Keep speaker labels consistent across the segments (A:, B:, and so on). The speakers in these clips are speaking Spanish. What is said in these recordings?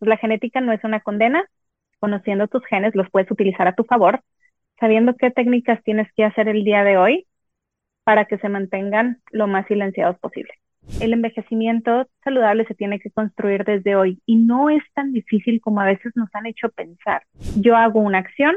A: La genética no es una condena. Conociendo tus genes, los puedes utilizar a tu favor, sabiendo qué técnicas tienes que hacer el día de hoy para que se mantengan lo más silenciados posible. El envejecimiento saludable se tiene que construir desde hoy y no es tan difícil como a veces nos han hecho pensar. Yo hago una acción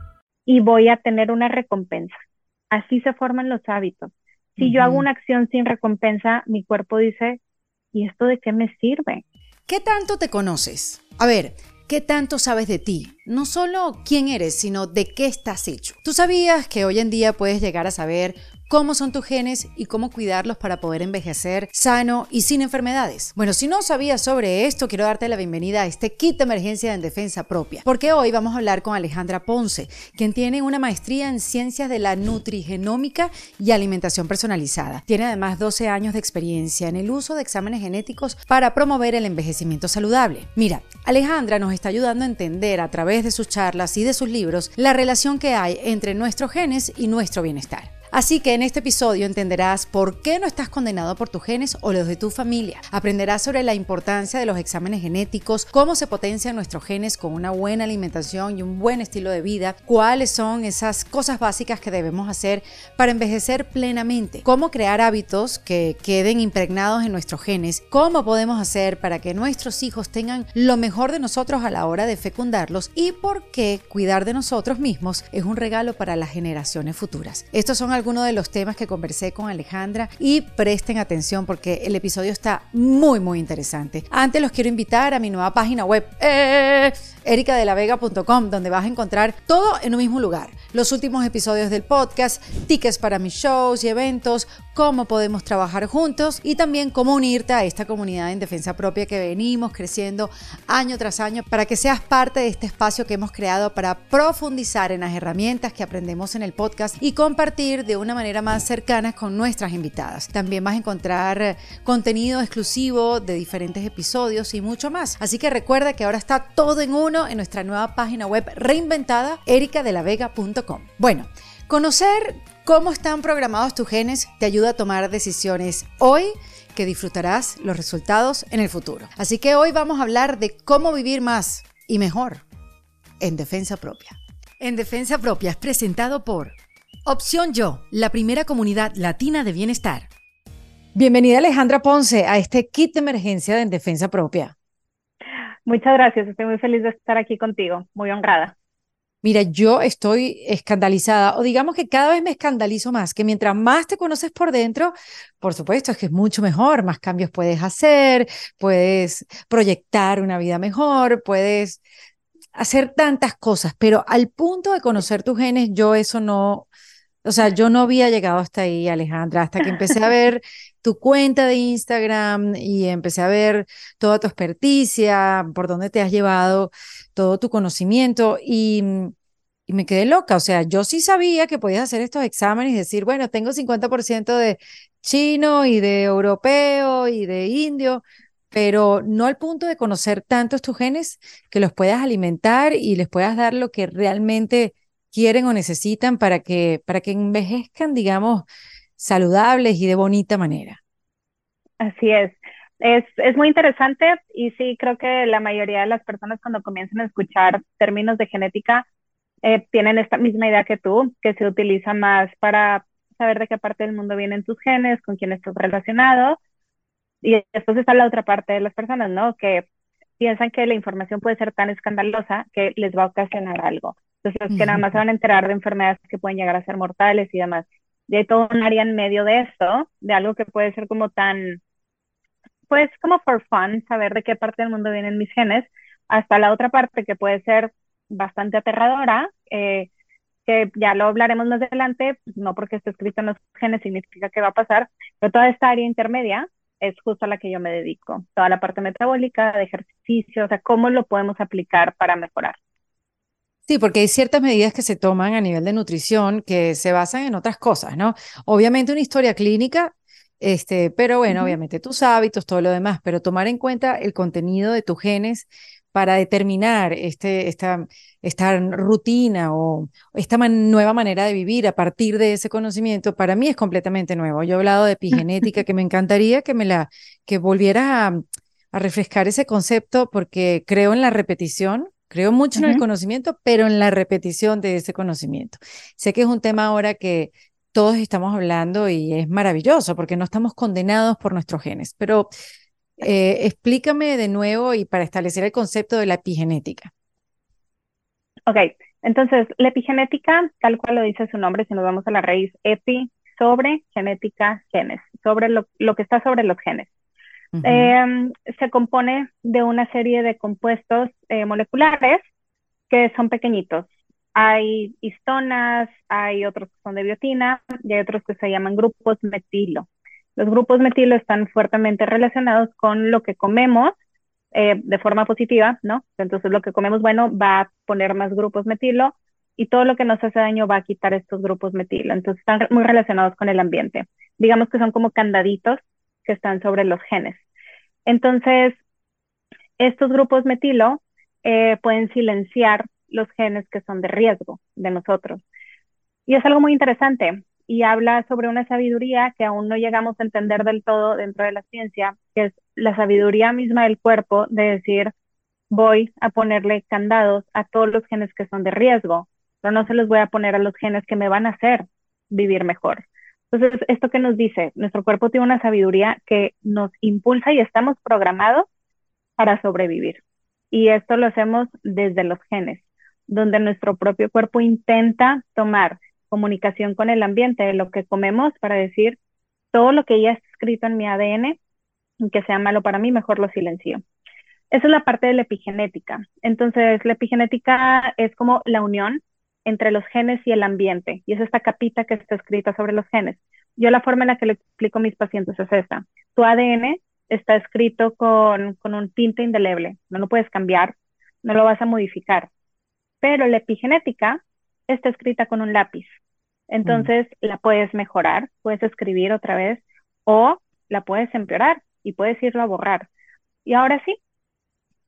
A: Y voy a tener una recompensa. Así se forman los hábitos. Si yo hago una acción sin recompensa, mi cuerpo dice, ¿y esto de qué me sirve?
B: ¿Qué tanto te conoces? A ver, ¿qué tanto sabes de ti? No solo quién eres, sino de qué estás hecho. ¿Tú sabías que hoy en día puedes llegar a saber cómo son tus genes y cómo cuidarlos para poder envejecer sano y sin enfermedades. Bueno, si no sabías sobre esto, quiero darte la bienvenida a este kit de emergencia en defensa propia, porque hoy vamos a hablar con Alejandra Ponce, quien tiene una maestría en ciencias de la nutrigenómica y alimentación personalizada. Tiene además 12 años de experiencia en el uso de exámenes genéticos para promover el envejecimiento saludable. Mira, Alejandra nos está ayudando a entender a través de sus charlas y de sus libros la relación que hay entre nuestros genes y nuestro bienestar. Así que en este episodio entenderás por qué no estás condenado por tus genes o los de tu familia. Aprenderás sobre la importancia de los exámenes genéticos, cómo se potencian nuestros genes con una buena alimentación y un buen estilo de vida, cuáles son esas cosas básicas que debemos hacer para envejecer plenamente, cómo crear hábitos que queden impregnados en nuestros genes, cómo podemos hacer para que nuestros hijos tengan lo mejor de nosotros a la hora de fecundarlos y por qué cuidar de nosotros mismos es un regalo para las generaciones futuras. Estos son algunos de los temas que conversé con Alejandra y presten atención porque el episodio está muy muy interesante. Antes los quiero invitar a mi nueva página web, eh, ericadelavega.com, donde vas a encontrar todo en un mismo lugar. Los últimos episodios del podcast, tickets para mis shows y eventos, cómo podemos trabajar juntos y también cómo unirte a esta comunidad en defensa propia que venimos creciendo año tras año para que seas parte de este espacio que hemos creado para profundizar en las herramientas que aprendemos en el podcast y compartir de una manera más cercana con nuestras invitadas. También vas a encontrar eh, contenido exclusivo de diferentes episodios y mucho más. Así que recuerda que ahora está todo en uno en nuestra nueva página web reinventada ericadelavega.com. Bueno, conocer cómo están programados tus genes te ayuda a tomar decisiones hoy que disfrutarás los resultados en el futuro. Así que hoy vamos a hablar de cómo vivir más y mejor en defensa propia. En defensa propia es presentado por Opción Yo, la primera comunidad latina de bienestar. Bienvenida Alejandra Ponce a este kit de emergencia de defensa propia.
A: Muchas gracias, estoy muy feliz de estar aquí contigo, muy honrada.
B: Mira, yo estoy escandalizada, o digamos que cada vez me escandalizo más, que mientras más te conoces por dentro, por supuesto es que es mucho mejor, más cambios puedes hacer, puedes proyectar una vida mejor, puedes hacer tantas cosas, pero al punto de conocer tus genes, yo eso no, o sea, yo no había llegado hasta ahí, Alejandra, hasta que empecé a ver tu cuenta de Instagram y empecé a ver toda tu experticia, por dónde te has llevado todo tu conocimiento y, me quedé loca. O sea, yo sí sabía que podías hacer estos exámenes y decir, bueno, tengo 50% de chino y de europeo y de indio, pero no al punto de conocer tantos tus genes que los puedas alimentar y les puedas dar lo que realmente quieren o necesitan para que, para que envejezcan, digamos, saludables y de bonita manera.
A: Así es. Es, es muy interesante y sí, creo que la mayoría de las personas cuando comienzan a escuchar términos de genética eh, tienen esta misma idea que tú, que se utiliza más para saber de qué parte del mundo vienen tus genes, con quién estás relacionado. Y después está la otra parte de las personas, ¿no? Que piensan que la información puede ser tan escandalosa que les va a ocasionar algo. Entonces, que nada más se van a enterar de enfermedades que pueden llegar a ser mortales y demás. Y hay todo un área en medio de esto, de algo que puede ser como tan, pues como for fun, saber de qué parte del mundo vienen mis genes, hasta la otra parte que puede ser bastante aterradora, eh, que ya lo hablaremos más adelante, no porque esté escrito en los genes significa que va a pasar, pero toda esta área intermedia es justo a la que yo me dedico, toda la parte metabólica, de ejercicio, o sea, cómo lo podemos aplicar para mejorar.
B: Sí, porque hay ciertas medidas que se toman a nivel de nutrición que se basan en otras cosas, ¿no? Obviamente una historia clínica, este, pero bueno, obviamente tus hábitos, todo lo demás, pero tomar en cuenta el contenido de tus genes para determinar este, esta, esta rutina o esta nueva manera de vivir a partir de ese conocimiento, para mí es completamente nuevo. Yo he hablado de epigenética, que me encantaría que me la, que volviera a, a refrescar ese concepto porque creo en la repetición Creo mucho en el conocimiento, pero en la repetición de ese conocimiento. Sé que es un tema ahora que todos estamos hablando y es maravilloso porque no estamos condenados por nuestros genes. Pero eh, explícame de nuevo y para establecer el concepto de la epigenética.
A: Ok, entonces la epigenética, tal cual lo dice su nombre, si nos vamos a la raíz epi, sobre genética, genes, sobre lo, lo que está sobre los genes. Em, se compone de una serie de compuestos eh, moleculares que son pequeñitos. Hay histonas, hay otros que son de biotina y hay otros que se llaman grupos metilo. Los grupos metilo están fuertemente relacionados con lo que comemos eh, de forma positiva, ¿no? Entonces lo que comemos bueno va a poner más grupos metilo y todo lo que nos hace daño va a quitar estos grupos metilo. Entonces están muy relacionados con el ambiente. Digamos que son como candaditos que están sobre los genes. Entonces, estos grupos metilo eh, pueden silenciar los genes que son de riesgo de nosotros. Y es algo muy interesante y habla sobre una sabiduría que aún no llegamos a entender del todo dentro de la ciencia, que es la sabiduría misma del cuerpo de decir, voy a ponerle candados a todos los genes que son de riesgo, pero no se los voy a poner a los genes que me van a hacer vivir mejor. Entonces, esto que nos dice, nuestro cuerpo tiene una sabiduría que nos impulsa y estamos programados para sobrevivir. Y esto lo hacemos desde los genes, donde nuestro propio cuerpo intenta tomar comunicación con el ambiente de lo que comemos para decir todo lo que ya está escrito en mi ADN, que sea malo para mí, mejor lo silencio. Esa es la parte de la epigenética. Entonces, la epigenética es como la unión entre los genes y el ambiente, y es esta capita que está escrita sobre los genes. Yo la forma en la que le explico a mis pacientes es esta. Tu ADN está escrito con, con un tinte indeleble, no lo puedes cambiar, no lo vas a modificar, pero la epigenética está escrita con un lápiz. Entonces mm. la puedes mejorar, puedes escribir otra vez o la puedes empeorar y puedes irlo a borrar. Y ahora sí,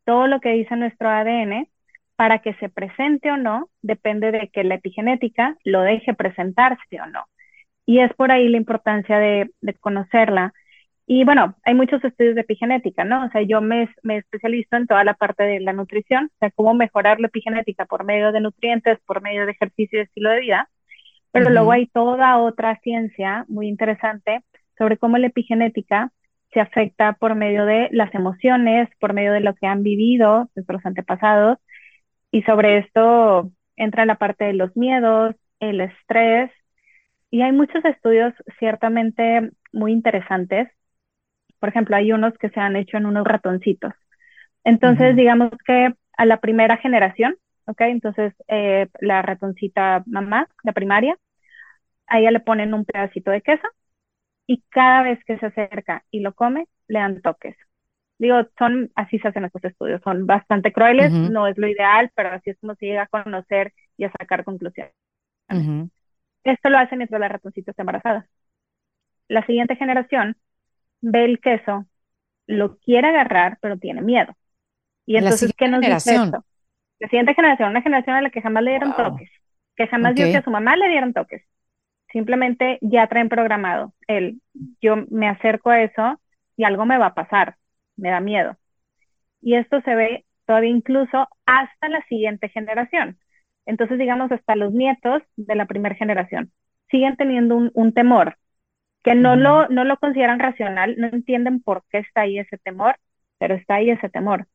A: todo lo que dice nuestro ADN para que se presente o no, depende de que la epigenética lo deje presentarse o no. Y es por ahí la importancia de, conocerla. Y bueno, hay muchos estudios de epigenética, ¿no? O sea, yo me, me especializo en toda la parte de la nutrición, o sea, cómo mejorar la epigenética por medio de nutrientes, por medio de ejercicio y estilo de vida. Pero luego hay toda otra ciencia muy interesante sobre cómo la epigenética se afecta por medio de las emociones, por medio de lo que han vivido nuestros antepasados y sobre esto entra la parte de los miedos, el estrés, y hay muchos estudios ciertamente muy interesantes. Por ejemplo, hay unos que se han hecho en unos ratoncitos. Entonces, digamos que a la primera generación, ¿ok? Entonces, eh, la ratoncita mamá, la primaria, a ella le ponen un pedacito de queso y cada vez que se acerca y lo come, le dan toques. Digo, son, así se hacen estos estudios, son bastante crueles, no es lo ideal, pero así es como se llega a conocer y a sacar conclusiones. Esto lo hacen mientras la ratoncita está embarazada. La siguiente generación ve el queso lo quiere agarrar, pero tiene miedo. Y entonces, ¿qué nos dice esto? La siguiente generación, una generación a la que jamás le dieron toques, que jamás dio que a su mamá le dieron toques. Simplemente ya traen programado el, yo me acerco a eso y algo me va a pasar, me da miedo. Y esto se ve todavía incluso hasta la siguiente generación. Entonces, digamos, hasta los nietos de la primera generación siguen teniendo un, temor que no, lo, no lo consideran racional, no entienden por qué está ahí ese temor, pero está ahí ese temor.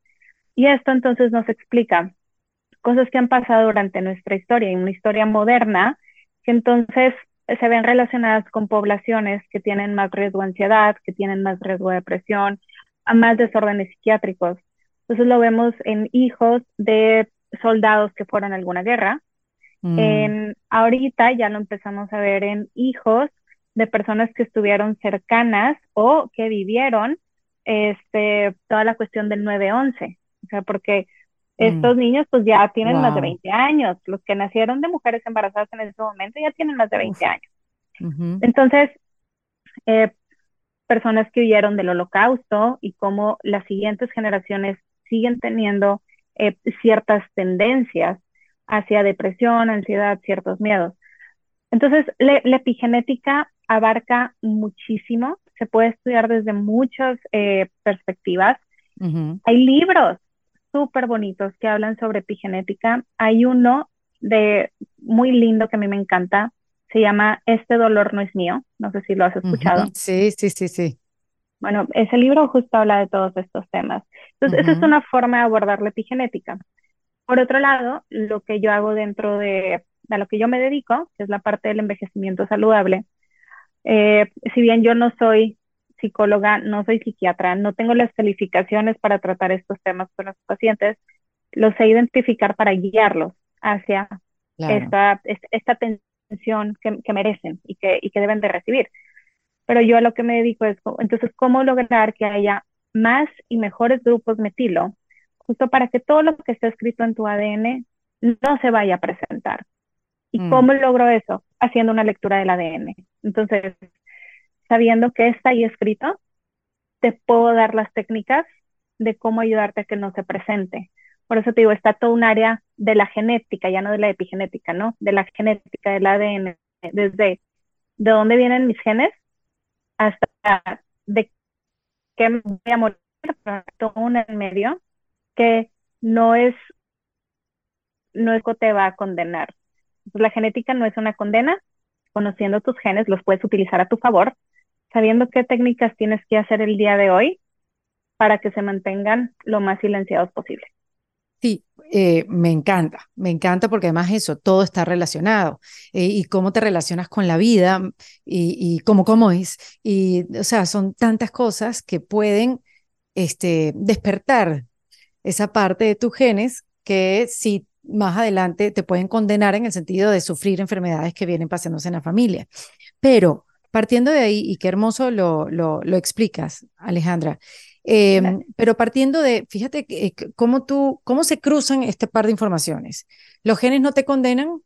A: Y esto entonces nos explica cosas que han pasado durante nuestra historia y una historia moderna, que entonces se ven relacionadas con poblaciones que tienen más riesgo de ansiedad, que tienen más riesgo de depresión, a más desórdenes psiquiátricos. Entonces lo vemos en hijos de soldados que fueron a alguna guerra. Mm. En, ahorita ya lo empezamos a ver en hijos de personas que estuvieron cercanas o que vivieron este, toda la cuestión del 9-11. O sea, porque mm. estos niños pues ya tienen más de 20 años. Los que nacieron de mujeres embarazadas en ese momento ya tienen más de 20 años. Entonces, eh, personas que huyeron del holocausto y cómo las siguientes generaciones siguen teniendo eh, ciertas tendencias hacia depresión, ansiedad, ciertos miedos. Entonces, la epigenética abarca muchísimo, se puede estudiar desde muchas eh, perspectivas. Hay libros súper bonitos que hablan sobre epigenética. Hay uno de muy lindo que a mí me encanta, se llama Este dolor no es mío, no sé si lo has escuchado.
B: Sí, sí, sí, sí.
A: Bueno, ese libro justo habla de todos estos temas. Entonces, esa es una forma de abordar la epigenética. Por otro lado, lo que yo hago dentro de lo que yo me dedico, que es la parte del envejecimiento saludable, eh, si bien yo no soy psicóloga, no soy psiquiatra, no tengo las calificaciones para tratar estos temas con los pacientes, los sé identificar para guiarlos hacia esta, esta, atención que, que, merecen y que, y que deben de recibir. Pero yo a lo que me dedico es, entonces, ¿cómo lograr que haya más y mejores grupos metilo, justo para que todo lo que está escrito en tu ADN no se vaya a presentar? ¿Y mm. cómo logro eso? Haciendo una lectura del ADN. Entonces, sabiendo que está ahí escrito, te puedo dar las técnicas de cómo ayudarte a que no se presente. Por eso te digo, está todo un área de la genética, ya no de la epigenética, ¿no? De la genética del ADN, desde de dónde vienen mis genes hasta de qué me voy a morir, todo un en medio que no es, no es que te va a condenar. la genética no es una condena, conociendo tus genes los puedes utilizar a tu favor sabiendo qué técnicas tienes que hacer el día de hoy para que se mantengan lo más silenciados posible.
B: Sí, eh, me encanta, me encanta porque además eso, todo está relacionado eh, y cómo te relacionas con la vida y, y cómo comes y, o sea, son tantas cosas que pueden este, despertar esa parte de tus genes que si más adelante te pueden condenar en el sentido de sufrir enfermedades que vienen pasándose en la familia. Pero partiendo de ahí, y qué hermoso lo, lo, explicas, Alejandra, em, pero partiendo de, fíjate eh, cómo tú, cómo se cruzan este par de informaciones. Los genes no te condenan,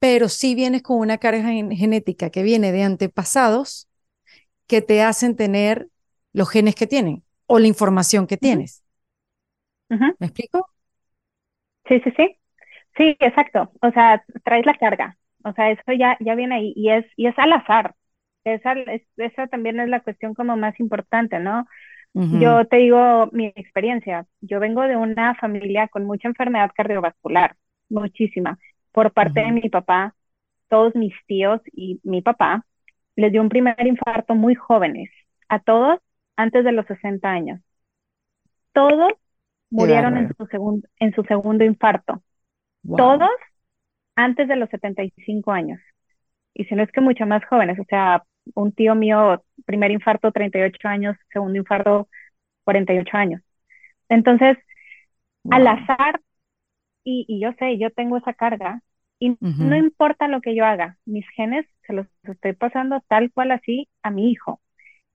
B: pero sí vienes con una carga genética que viene de antepasados que te hacen tener los genes que tienen o la información que tienes. ¿Me explico?
A: Sí, sí, sí. Sí, exacto. O sea, traes la carga. O sea, eso ya, ya viene ahí y es, y es al azar esa, esa también es la cuestión como más importante, ¿no? Yo te digo mi experiencia. Yo vengo de una familia con mucha enfermedad cardiovascular, muchísima. Por parte de mi papá, todos mis tíos y mi papá les dio un primer infarto muy jóvenes, a todos antes de los 60 años. Todos murieron en su, segundo en su segundo infarto. Todos antes de los 75 años. Y si no es que mucho más jóvenes, o sea, un tío mío, primer infarto, 38 años, segundo infarto, 48 años. Entonces, al azar, y, yo sé, yo tengo esa carga, y no importa lo que yo haga, mis genes se los estoy pasando tal cual así a mi hijo.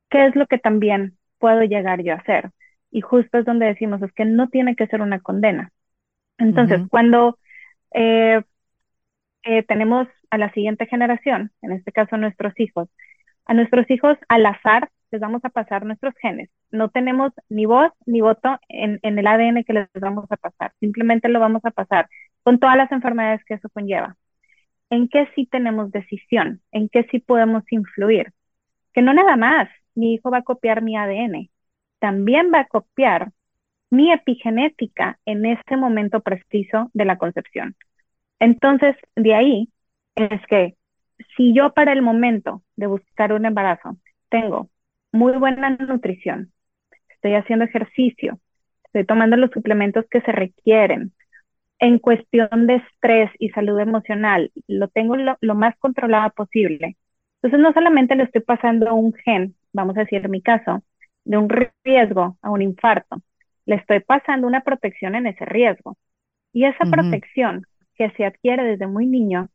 A: ¿Qué es lo que también puedo llegar yo a hacer? Y justo es donde decimos, es que no tiene que ser una condena. Entonces, cuando eh, eh, tenemos a la siguiente generación, en este caso nuestros hijos, a nuestros hijos al azar les vamos a pasar nuestros genes. No tenemos ni voz ni voto en, en el ADN que les vamos a pasar. Simplemente lo vamos a pasar con todas las enfermedades que eso conlleva. ¿En qué sí tenemos decisión? ¿En qué sí podemos influir? Que no nada más mi hijo va a copiar mi ADN, también va a copiar mi epigenética en este momento preciso de la concepción. Entonces, de ahí es que si yo para el momento de buscar un embarazo tengo muy buena nutrición, estoy haciendo ejercicio, estoy tomando los suplementos que se requieren, en cuestión de estrés y salud emocional, lo tengo lo, lo más controlado posible. Entonces, no solamente le estoy pasando un gen, vamos a decir en mi caso, de un riesgo a un infarto, le estoy pasando una protección en ese riesgo. Y esa protección que se adquiere desde muy niño,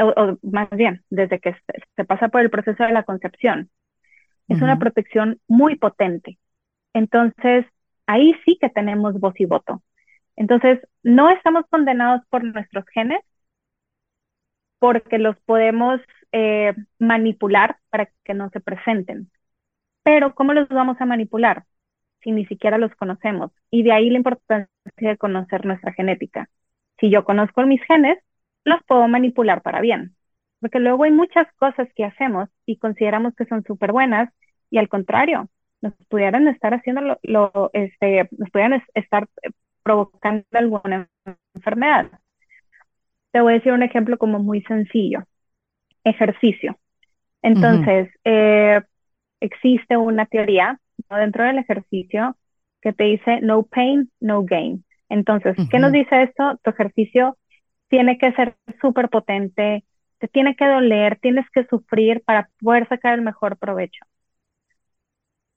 A: o, más bien, desde que se, pasa por el proceso de la concepción, es una protección muy potente. Entonces, ahí sí que tenemos voz y voto. Entonces, no estamos condenados por nuestros genes porque los podemos eh, manipular para que no se presenten. Pero, ¿cómo los vamos a manipular? Si ni siquiera los conocemos. Y de ahí la importancia de conocer nuestra genética. Si yo conozco mis genes, los puedo manipular para bien. Porque luego hay muchas cosas que hacemos y consideramos que son súper buenas y al contrario, nos pudieran estar haciendo lo, este, nos pudieran estar provocando alguna enfermedad. Te voy a decir un ejemplo como muy sencillo. Ejercicio. Entonces, eh, existe una teoría dentro del ejercicio que te dice no pain, no gain. Entonces, ¿qué nos dice esto? Tu ejercicio tiene que ser súper potente, te tiene que doler, tienes que sufrir para poder sacar el mejor provecho.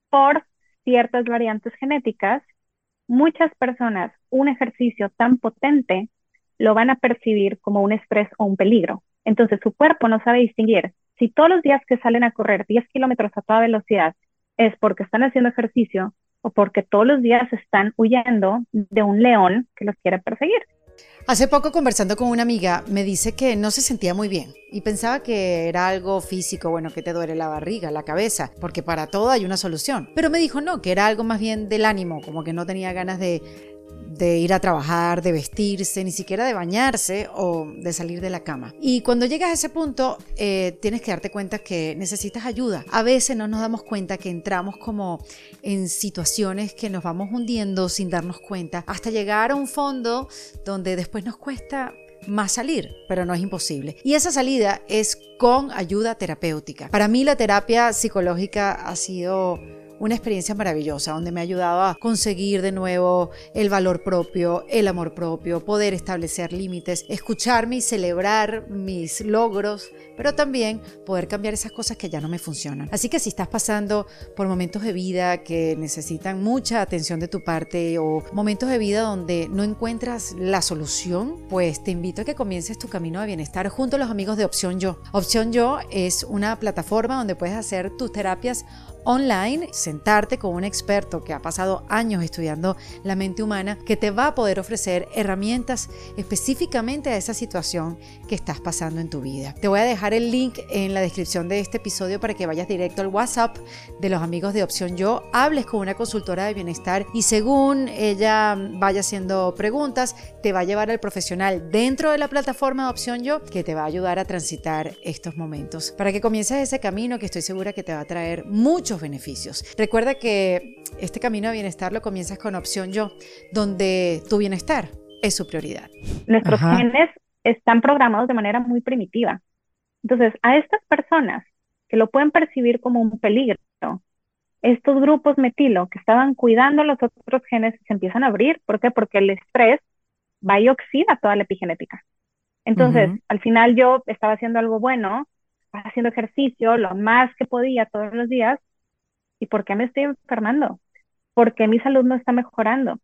A: Por ciertas variantes genéticas, muchas personas un ejercicio tan potente lo van a percibir como un estrés o un peligro. Entonces su cuerpo no sabe distinguir si todos los días que salen a correr 10 kilómetros a toda velocidad es porque están haciendo ejercicio o porque todos los días están huyendo de un león que los quiere perseguir.
B: Hace poco conversando con una amiga me dice que no se sentía muy bien y pensaba que era algo físico, bueno, que te duele la barriga, la cabeza, porque para todo hay una solución. Pero me dijo no, que era algo más bien del ánimo, como que no tenía ganas de de ir a trabajar, de vestirse, ni siquiera de bañarse o de salir de la cama. Y cuando llegas a ese punto, eh, tienes que darte cuenta que necesitas ayuda. A veces no nos damos cuenta que entramos como en situaciones que nos vamos hundiendo sin darnos cuenta, hasta llegar a un fondo donde después nos cuesta más salir, pero no es imposible. Y esa salida es con ayuda terapéutica. Para mí la terapia psicológica ha sido una experiencia maravillosa donde me ha ayudado a conseguir de nuevo el valor propio, el amor propio, poder establecer límites, escucharme y celebrar mis logros, pero también poder cambiar esas cosas que ya no me funcionan. Así que si estás pasando por momentos de vida que necesitan mucha atención de tu parte o momentos de vida donde no encuentras la solución, pues te invito a que comiences tu camino de bienestar junto a los amigos de Opción Yo. Opción Yo es una plataforma donde puedes hacer tus terapias online, sentarte con un experto que ha pasado años estudiando la mente humana, que te va a poder ofrecer herramientas específicamente a esa situación que estás pasando en tu vida. Te voy a dejar el link en la descripción de este episodio para que vayas directo al WhatsApp de los amigos de Opción Yo, hables con una consultora de bienestar y según ella vaya haciendo preguntas, te va a llevar al profesional dentro de la plataforma de Opción Yo que te va a ayudar a transitar estos momentos para que comiences ese camino que estoy segura que te va a traer mucho beneficios. Recuerda que este camino de bienestar lo comienzas con opción yo, donde tu bienestar es su prioridad.
A: Nuestros genes están programados de manera muy primitiva. Entonces, a estas personas que lo pueden percibir como un peligro, estos grupos metilo que estaban cuidando los otros genes se empiezan a abrir. ¿Por qué? Porque el estrés va y oxida toda la epigenética. Entonces, al final yo estaba haciendo algo bueno, haciendo ejercicio lo más que podía todos los días, ¿Y por qué me estoy enfermando? ¿Por qué mi salud no está mejorando?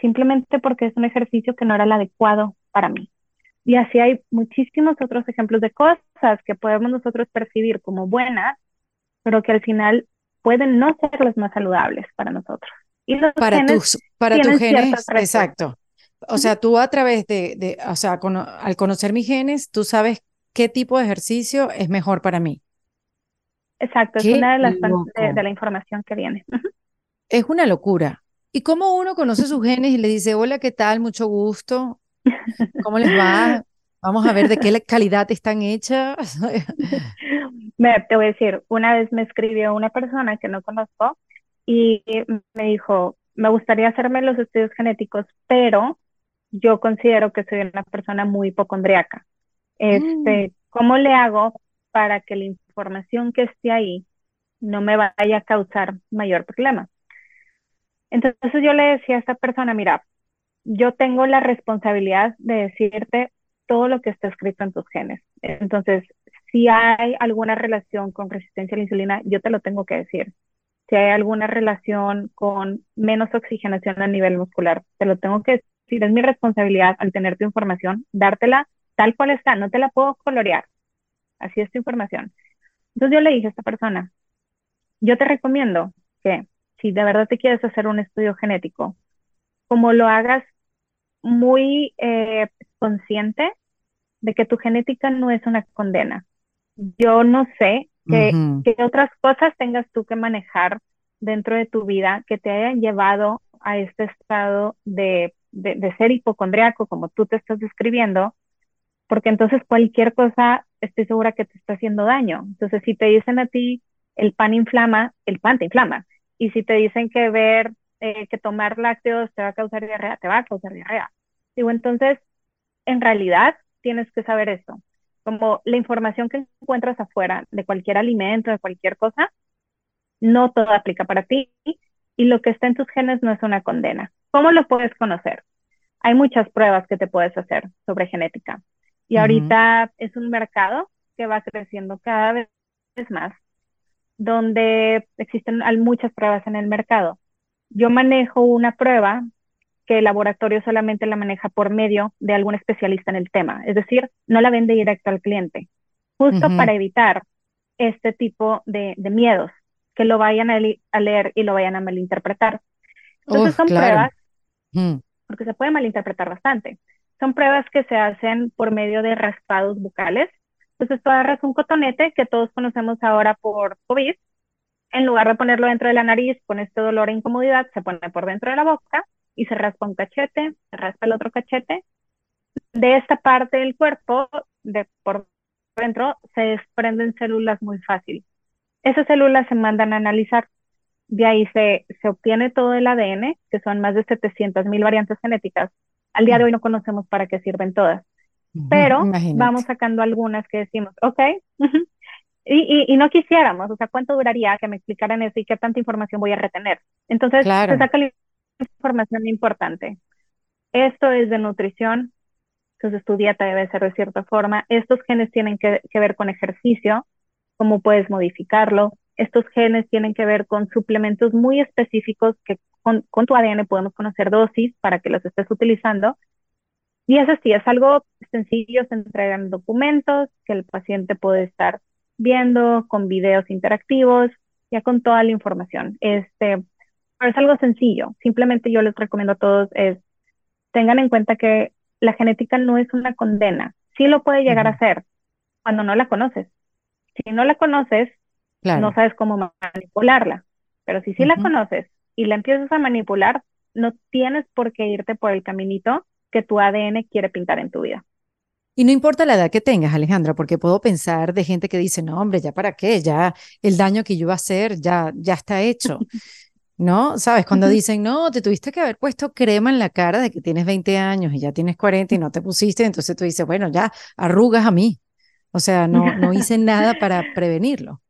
A: Simplemente porque es un ejercicio que no era el adecuado para mí. Y así hay muchísimos otros ejemplos de cosas que podemos nosotros percibir como buenas, pero que al final pueden no ser las más saludables para nosotros.
B: Y los para tus, para tus genes, exacto. O sea, tú a través de, de o sea, al conocer mis genes, tú sabes qué tipo de ejercicio es mejor para mí.
A: Exacto, es una de las de, de la información que viene.
B: Es una locura. ¿Y cómo uno conoce sus genes y le dice, hola, ¿qué tal? Mucho gusto. ¿Cómo les va? Vamos a ver de qué calidad están hechas.
A: Me, te voy a decir, una vez me escribió una persona que no conozco y me dijo, me gustaría hacerme los estudios genéticos, pero yo considero que soy una persona muy hipocondriaca. Este, ¿cómo le hago para que la información que esté ahí no me vaya a causar mayor problema? Entonces yo le decía a esta persona, mira, yo tengo la responsabilidad de decirte todo lo que está escrito en tus genes. Entonces, si hay alguna relación con resistencia a la insulina, yo te lo tengo que decir. Si hay alguna relación con menos oxigenación a nivel muscular, te lo tengo que decir. Es mi responsabilidad al tener tu información, dártela tal cual está, no te la puedo colorear. Así es tu información. Entonces yo le dije a esta persona, yo te recomiendo que si de verdad te quieres hacer un estudio genético, como lo hagas muy eh, consciente de que tu genética no es una condena. Yo no sé qué, otras cosas tengas tú que manejar dentro de tu vida que te hayan llevado a este estado de, de, de ser hipocondriaco, como tú te estás describiendo, porque entonces cualquier cosa estoy segura que te está haciendo daño. Entonces, si te dicen a ti el pan inflama, el pan te inflama. Y si te dicen que ver, eh, que tomar lácteos te va a causar diarrea, te va a causar diarrea. Digo, entonces, en realidad tienes que saber esto. Como la información que encuentras afuera de cualquier alimento, de cualquier cosa, no todo aplica para ti y lo que está en tus genes no es una condena. ¿Cómo lo puedes conocer? Hay muchas pruebas que te puedes hacer sobre genética y ahorita es un mercado que va creciendo cada vez más, donde existen hay muchas pruebas en el mercado. Yo manejo una prueba que el laboratorio solamente la maneja por medio de algún especialista en el tema, es decir, no la vende directo al cliente, justo para evitar este tipo de, de miedos, que lo vayan a, leer y lo vayan a malinterpretar. Entonces
B: Uf,
A: son
B: claro.
A: pruebas porque se puede malinterpretar bastante. Son pruebas que se hacen por medio de raspados bucales. Entonces tú agarras un cotonete que todos conocemos ahora por COVID, en lugar de ponerlo dentro de la nariz con este dolor e incomodidad, se pone por dentro de la boca y se raspa un cachete, se raspa el otro cachete. De esta parte del cuerpo, de por dentro, se desprenden células muy fácil. Esas células se mandan a analizar. De ahí se, se obtiene todo el ADN, que son más de 700 mil variantes genéticas. Al día de hoy no conocemos para qué sirven todas, pero
B: imagínate.
A: vamos sacando algunas que decimos, ok, y, y, y no quisiéramos, o sea, ¿cuánto duraría que me explicaran eso y qué tanta información voy a retener? Entonces,
B: Claro.
A: se saca la información importante. Esto es de nutrición, entonces tu dieta debe ser de cierta forma. Estos genes tienen que, que ver con ejercicio, cómo puedes modificarlo. Estos genes tienen que ver con suplementos muy específicos que con, con tu ADN podemos conocer dosis para que los estés utilizando. Y eso sí, es algo sencillo, se entregan documentos que el paciente puede estar viendo con videos interactivos, ya con toda la información. Este, pero es algo sencillo. Simplemente yo les recomiendo a todos es tengan en cuenta que la genética no es una condena. Sí lo puede llegar a ser cuando no la conoces. Si no la conoces,
B: Claro.
A: no sabes cómo manipularla. Pero si sí la conoces y la empiezas a manipular, no tienes por qué irte por el caminito que tu ADN quiere pintar en tu vida.
B: Y no importa la edad que tengas, Alejandra, porque puedo pensar de gente que dice, no, hombre, ya para qué, ya el daño que yo iba a hacer ya, ya está hecho. ¿No? ¿Sabes? Cuando dicen, no, te tuviste que haber puesto crema en la cara de que tienes 20 años y ya tienes 40 y no te pusiste, entonces tú dices, bueno, ya arrugas a mí. O sea, no, no hice nada para prevenirlo.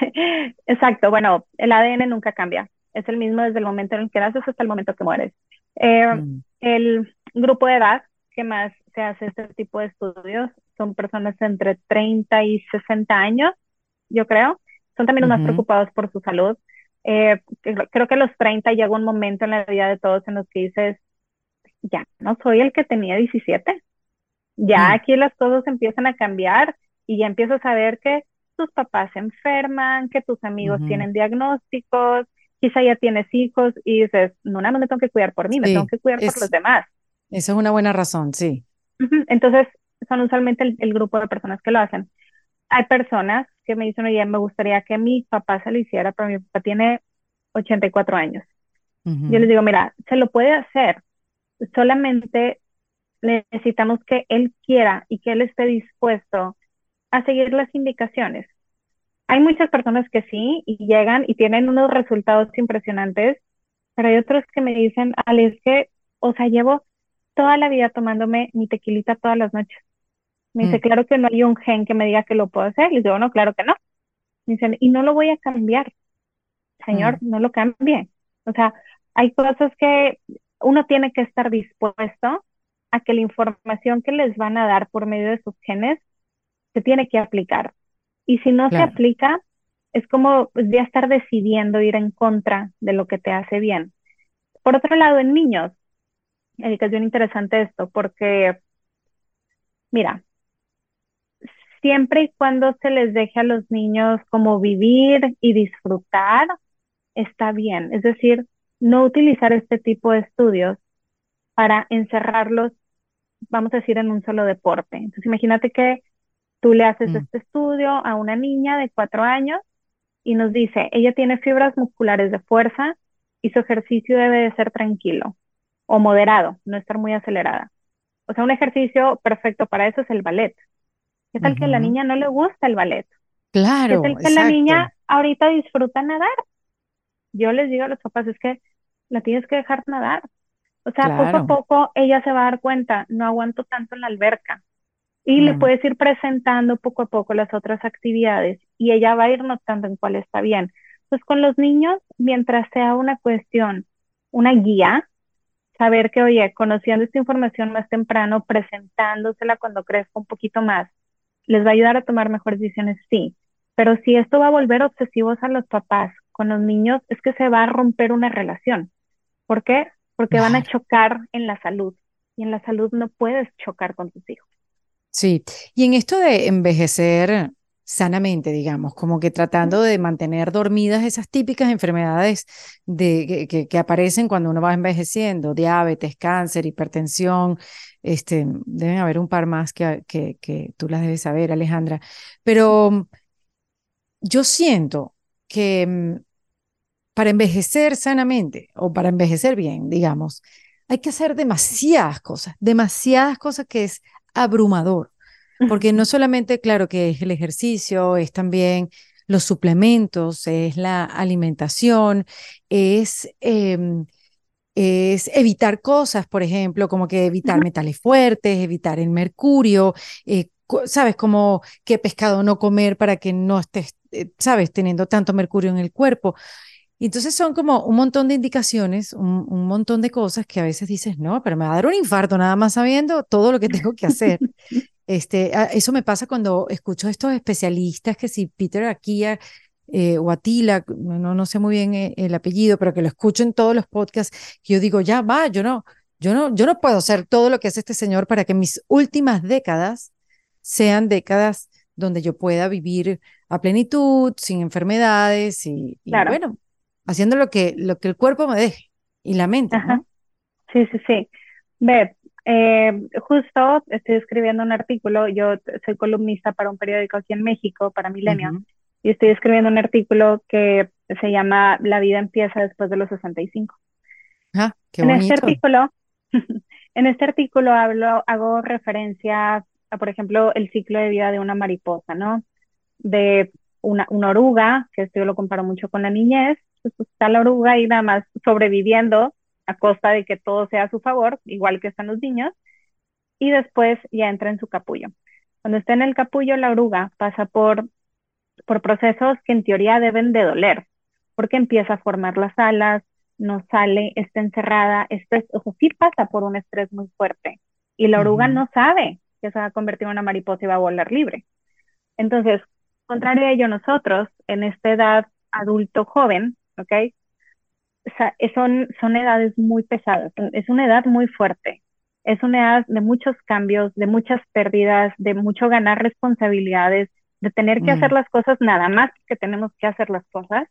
A: Exacto, bueno, el ADN nunca cambia. Es el mismo desde el momento en el que naces hasta el momento que mueres. Eh,
B: Mm,
A: el grupo de edad que más se hace este tipo de estudios son personas entre 30 y 60 años, yo creo. Son también los más preocupados por su salud. Eh, creo creo que a los 30 llega un momento en la vida de todos en los que dices, ya no soy el que tenía 17. Ya
B: Mm.
A: aquí las cosas empiezan a cambiar y ya empiezas a ver que tus papás se enferman, que tus amigos tienen diagnósticos, quizá ya tienes hijos y dices, no, nada más me tengo que cuidar por mí, me tengo que cuidar por los demás.
B: esa es una buena razón, sí.
A: Entonces, son usualmente el, el grupo de personas que lo hacen. hay personas que me dicen, oye, me gustaría que mi papá se lo hiciera, pero mi papá tiene 84 años. Yo les digo, mira, se lo puede hacer, solamente necesitamos que él quiera y que él esté dispuesto a seguir las indicaciones. Hay muchas personas que sí y llegan y tienen unos resultados impresionantes, pero hay otros que me dicen, Ale, es que, o sea, llevo toda la vida tomándome mi tequilita todas las noches. Me dice, mm. claro que no hay un gen que me diga que lo puedo hacer. Y digo, no, claro que no. Me dicen, y no lo voy a cambiar. Señor, mm. no lo cambie. O sea, hay cosas que uno tiene que estar dispuesto a que la información que les van a dar por medio de sus genes se tiene que aplicar. Y si no se aplica, es como pues, ya estar decidiendo ir en contra de lo que te hace bien. Por otro lado, en niños, es bien interesante esto, porque, mira, siempre y cuando se les deje a los niños como vivir y disfrutar, está bien. Es decir, no utilizar este tipo de estudios para encerrarlos, vamos a decir, en un solo deporte. Entonces, imagínate que tú le haces mm. este estudio a una niña de cuatro años y nos dice, ella tiene fibras musculares de fuerza y su ejercicio debe de ser tranquilo o moderado, no estar muy acelerada. O sea, un ejercicio perfecto para eso es el ballet. ¿Qué tal que a la niña no le gusta el ballet?
B: Claro.
A: ¿Qué tal que la niña ahorita disfruta nadar? Yo les digo a los papás, es que la tienes que dejar nadar. O sea, poco a poco ella se va a dar cuenta, no aguanto tanto en la alberca. Y le puedes ir presentando poco a poco las otras actividades y ella va a ir notando en cuál está bien. Pues con los niños, mientras sea una cuestión, una guía, saber que, oye, conociendo esta información más temprano, presentándosela cuando crezca un poquito más, les va a ayudar a tomar mejores decisiones, sí. Pero si esto va a volver obsesivos a los papás con los niños, es que se va a romper una relación. ¿Por qué? Porque van a chocar en la salud. Y en la salud no puedes chocar con tus hijos.
B: Sí, y en esto de envejecer sanamente, digamos, como que tratando de mantener dormidas esas típicas enfermedades de, que, que, aparecen cuando uno va envejeciendo, diabetes, cáncer, hipertensión, este, deben haber un par más que, que, que tú las debes saber, Alejandra, pero yo siento que mm, para envejecer sanamente o para envejecer bien, digamos, hay que hacer demasiadas cosas, demasiadas cosas que es abrumador, porque no solamente, claro, que es el ejercicio, es también los suplementos, es la alimentación, es... Em, es evitar cosas, por ejemplo, como que evitar metales fuertes, evitar el mercurio, eh, sabes, como qué pescado no comer para que no estés, eh, sabes, teniendo tanto mercurio en el cuerpo. Entonces son como un montón de indicaciones, un, un, montón de cosas que a veces dices, no, pero me va a dar un infarto nada más sabiendo todo lo que tengo que hacer. Este, eso me pasa cuando escucho a estos especialistas que si Peter Akia eh, o Atila, no, no sé muy bien eh, el apellido, pero que lo escucho en todos los podcasts, yo digo, ya va, yo no, yo no, yo no puedo hacer todo lo que hace este señor para que mis últimas décadas sean décadas donde yo pueda vivir a plenitud, sin enfermedades y, bueno, haciendo lo que, lo que el cuerpo me deje y la mente.
A: Sí, sí, sí. Ve, eh, justo estoy escribiendo un artículo, yo soy columnista para un periódico aquí en México, para Milenio, y estoy escribiendo un artículo que se llama La vida empieza después de los 65.
B: Ah, qué
A: en
B: este
A: artículo, en este artículo hablo, hago referencia a, por ejemplo, el ciclo de vida de una mariposa, ¿no? De una, una oruga, que esto yo lo comparo mucho con la niñez, pues, está la oruga ahí nada más sobreviviendo a costa de que todo sea a su favor, igual que están los niños, y después ya entra en su capullo. Cuando está en el capullo, la oruga pasa por por procesos que en teoría deben de doler, porque empieza a formar las alas, no sale, está encerrada, estrés, o sea, sí pasa por un estrés muy fuerte y la oruga no sabe que se va a convertir en una mariposa y va a volar libre. Entonces, contrario a ello, nosotros en esta edad adulto joven, ¿ok? son, son edades muy pesadas, es una edad muy fuerte, es una edad de muchos cambios, de muchas pérdidas, de mucho ganar responsabilidades, de tener que hacer mm. las cosas nada más que tenemos que hacer las cosas,